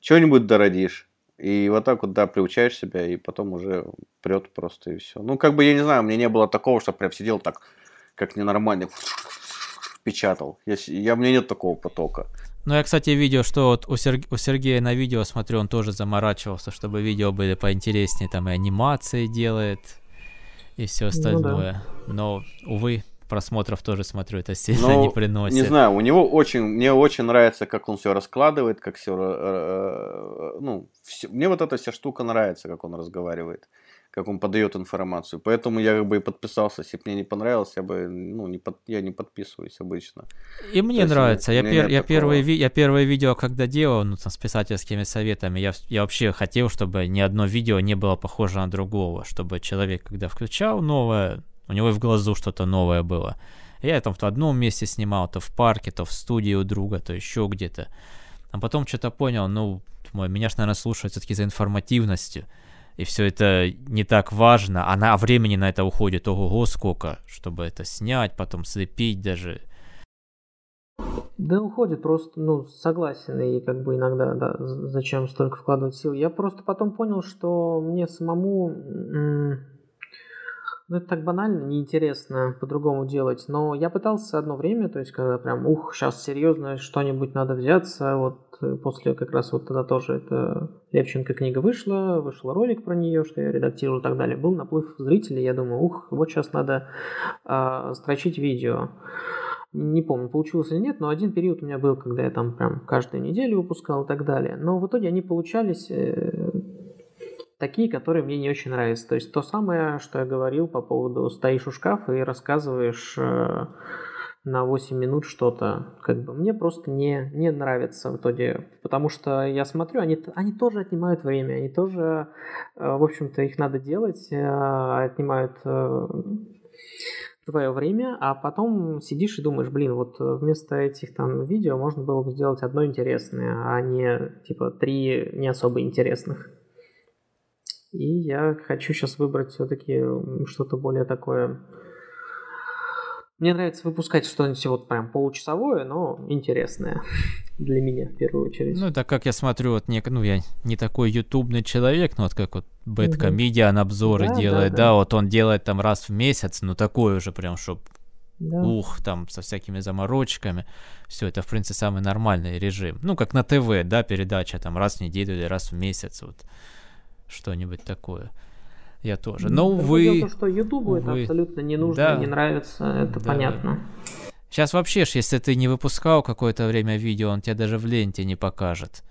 что-нибудь дородишь. И вот так вот, да, приучаешь себя, и потом уже прет просто и все. Ну, как бы, я не знаю, у меня не было такого, что прям сидел так, как ненормальный, (laughs) печатал. Я, я, у меня нет такого потока. Ну, я, кстати, видел, что вот у, Серг... у Сергея на видео, смотрю, он тоже заморачивался, чтобы видео были поинтереснее, там и анимации делает, и все остальное. Ну, да. Но, увы, просмотров тоже смотрю, это сильно (laughs) ну, не приносит. Не знаю, у него очень, мне очень нравится, как он все раскладывает, как все, э, э, ну, все, мне вот эта вся штука нравится, как он разговаривает, как он подает информацию. Поэтому я как бы и подписался. Если бы мне не понравилось, я бы, ну, не под, я не подписываюсь обычно. И мне То нравится. Я, пер, я, первое, я первое видео, когда делал, ну, там, с писательскими советами, я, я вообще хотел, чтобы ни одно видео не было похоже на другого, чтобы человек, когда включал новое, у него и в глазу что-то новое было. Я там в одном месте снимал, то в парке, то в студии у друга, то еще где-то. А потом что-то понял, ну, мой, меня же, наверное, слушают все-таки за информативностью. И все это не так важно, а на времени на это уходит ого-го сколько, чтобы это снять, потом слепить даже. Да уходит просто, ну, согласен, и как бы иногда, да, зачем столько вкладывать сил. Я просто потом понял, что мне самому ну, это так банально, неинтересно по-другому делать. Но я пытался одно время, то есть, когда прям, ух, сейчас серьезно что-нибудь надо взяться, вот э, после как раз вот тогда тоже это Левченко книга вышла, вышел ролик про нее, что я редактировал и так далее. Был наплыв зрителей, я думаю, ух, вот сейчас надо э, строчить видео. Не помню, получилось или нет, но один период у меня был, когда я там прям каждую неделю выпускал и так далее. Но в итоге они получались э, такие, которые мне не очень нравятся. То есть то самое, что я говорил по поводу стоишь у шкафа и рассказываешь э, на 8 минут что-то, как бы мне просто не, не нравится в итоге, потому что я смотрю, они, они тоже отнимают время, они тоже, э, в общем-то, их надо делать, э, отнимают твое время, а потом сидишь и думаешь, блин, вот вместо этих там видео можно было бы сделать одно интересное, а не типа три не особо интересных. И я хочу сейчас выбрать все-таки что-то более такое мне нравится выпускать что-нибудь вот прям получасовое, но интересное (laughs) для меня в первую очередь. Ну, так как я смотрю, вот не, ну, я не такой ютубный человек, но вот как вот Бэткомедиан обзоры да, делает, да, да. да, вот он делает там раз в месяц, ну, такой уже прям, чтоб да. ух, там со всякими заморочками. Все, это, в принципе, самый нормальный режим. Ну, как на ТВ, да, передача там раз в неделю или раз в месяц, вот что-нибудь такое. Я тоже. Но, увы... То, что Ютубу это абсолютно не нужно, да. не нравится, это да. понятно. Сейчас вообще ж, если ты не выпускал какое-то время видео, он тебе даже в ленте не покажет.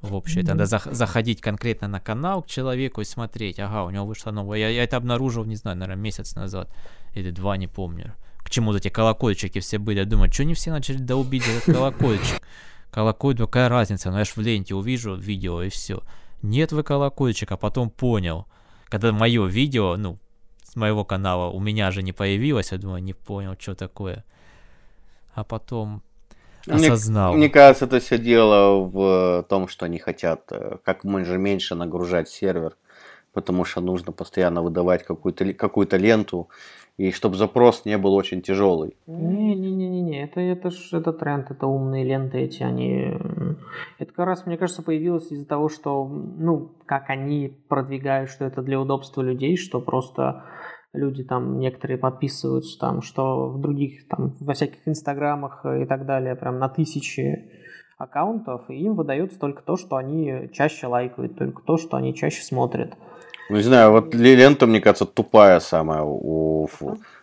В общем, mm-hmm. надо зах- заходить конкретно на канал к человеку и смотреть. Ага, у него вышло новое. Я, я это обнаружил, не знаю, наверное, месяц назад. Или два, не помню. К чему эти колокольчики все были? Я думаю, что не все начали доубить этот колокольчик? Колокольчик, ну какая разница? Ну я ж в ленте увижу видео и все. Нет вы колокольчика, потом понял – когда мое видео, ну, с моего канала у меня же не появилось, я думаю, не понял, что такое. А потом осознал. Мне, мне кажется, это все дело в том, что они хотят э, как можно меньше нагружать сервер, потому что нужно постоянно выдавать какую-то какую ленту, и чтобы запрос не был очень тяжелый. Не-не-не-не, это, это ж это тренд, это умные ленты эти, они... Это как раз, мне кажется, появилось из-за того, что, ну, как они продвигают, что это для удобства людей, что просто люди там некоторые подписываются там, что в других там, во всяких инстаграмах и так далее, прям на тысячи аккаунтов, и им выдается только то, что они чаще лайкают, только то, что они чаще смотрят. Ну, не знаю, вот лента, мне кажется, тупая самая. У...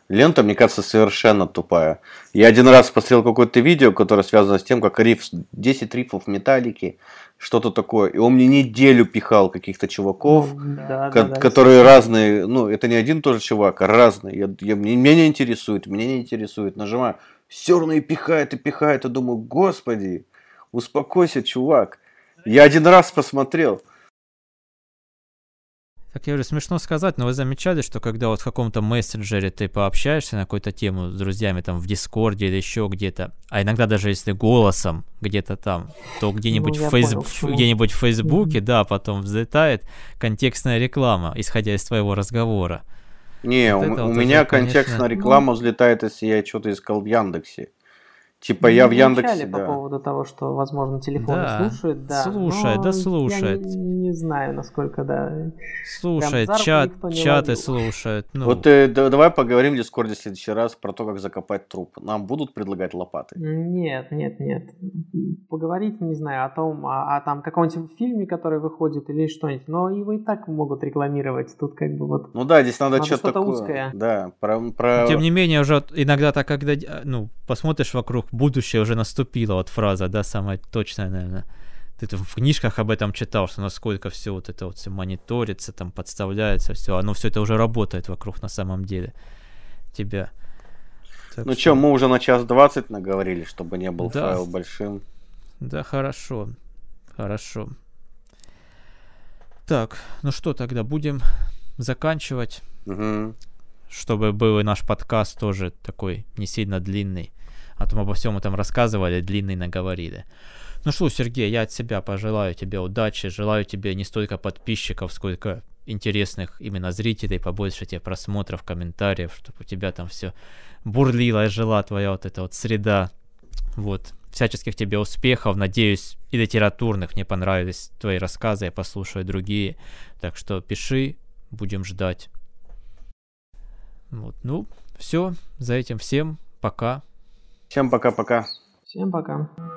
Лента, мне кажется, совершенно тупая. Я один раз посмотрел какое-то видео, которое связано с тем, как риф, 10 рифов металлики, что-то такое. И он мне неделю пихал каких-то чуваков, да, ко- да, да, которые да. разные. Ну, это не один тоже чувак, а разные. Я, я, меня не интересует, меня не интересует. Нажимаю, все равно и пихает, и пихает. И думаю, господи, успокойся, чувак. Я один раз посмотрел. Как я говорю, смешно сказать, но вы замечали, что когда вот в каком-то мессенджере ты пообщаешься на какую-то тему с друзьями там в Дискорде или еще где-то, а иногда даже если голосом где-то там, то где-нибудь ну, в, фейс... где-нибудь в Фейсбуке, mm-hmm. да, потом взлетает контекстная реклама, исходя из твоего разговора. Не, вот у, у вот меня уже, контекстная конечно... реклама взлетает, если я что-то искал в Яндексе. Типа я в Яндексе, да. по поводу того, что, возможно, телефон да. слушает, да. Слушает, да слушает. Я не, не знаю, насколько, да. Слушает, чат, чаты слушает. Ну. Вот э, давай поговорим в Дискорде в следующий раз про то, как закопать труп. Нам будут предлагать лопаты? Нет, нет, нет. Поговорить, не знаю, о том, о, о там каком-нибудь фильме, который выходит или что-нибудь. Но его и так могут рекламировать. Тут как бы вот... Ну да, здесь надо, надо что-то такое. узкое. Да, про, про... Тем не менее, уже иногда так, когда, ну, посмотришь вокруг будущее уже наступило, вот фраза, да, самая точная, наверное. Ты в книжках об этом читал, что насколько все вот это вот все мониторится, там подставляется, все, оно все это уже работает вокруг на самом деле тебя. Так ну что, мы уже на час двадцать наговорили, чтобы не был да. файл большим. Да, хорошо, хорошо. Так, ну что тогда, будем заканчивать, угу. чтобы был и наш подкаст тоже такой не сильно длинный а то мы обо всем этом рассказывали, длинный наговорили. Ну что, Сергей, я от себя пожелаю тебе удачи, желаю тебе не столько подписчиков, сколько интересных именно зрителей, побольше тебе просмотров, комментариев, чтобы у тебя там все бурлило и жила твоя вот эта вот среда. Вот. Всяческих тебе успехов. Надеюсь, и литературных мне понравились твои рассказы, я послушаю другие. Так что пиши, будем ждать. Вот. Ну, все. За этим всем. Пока. Всем пока-пока. Всем пока. -пока.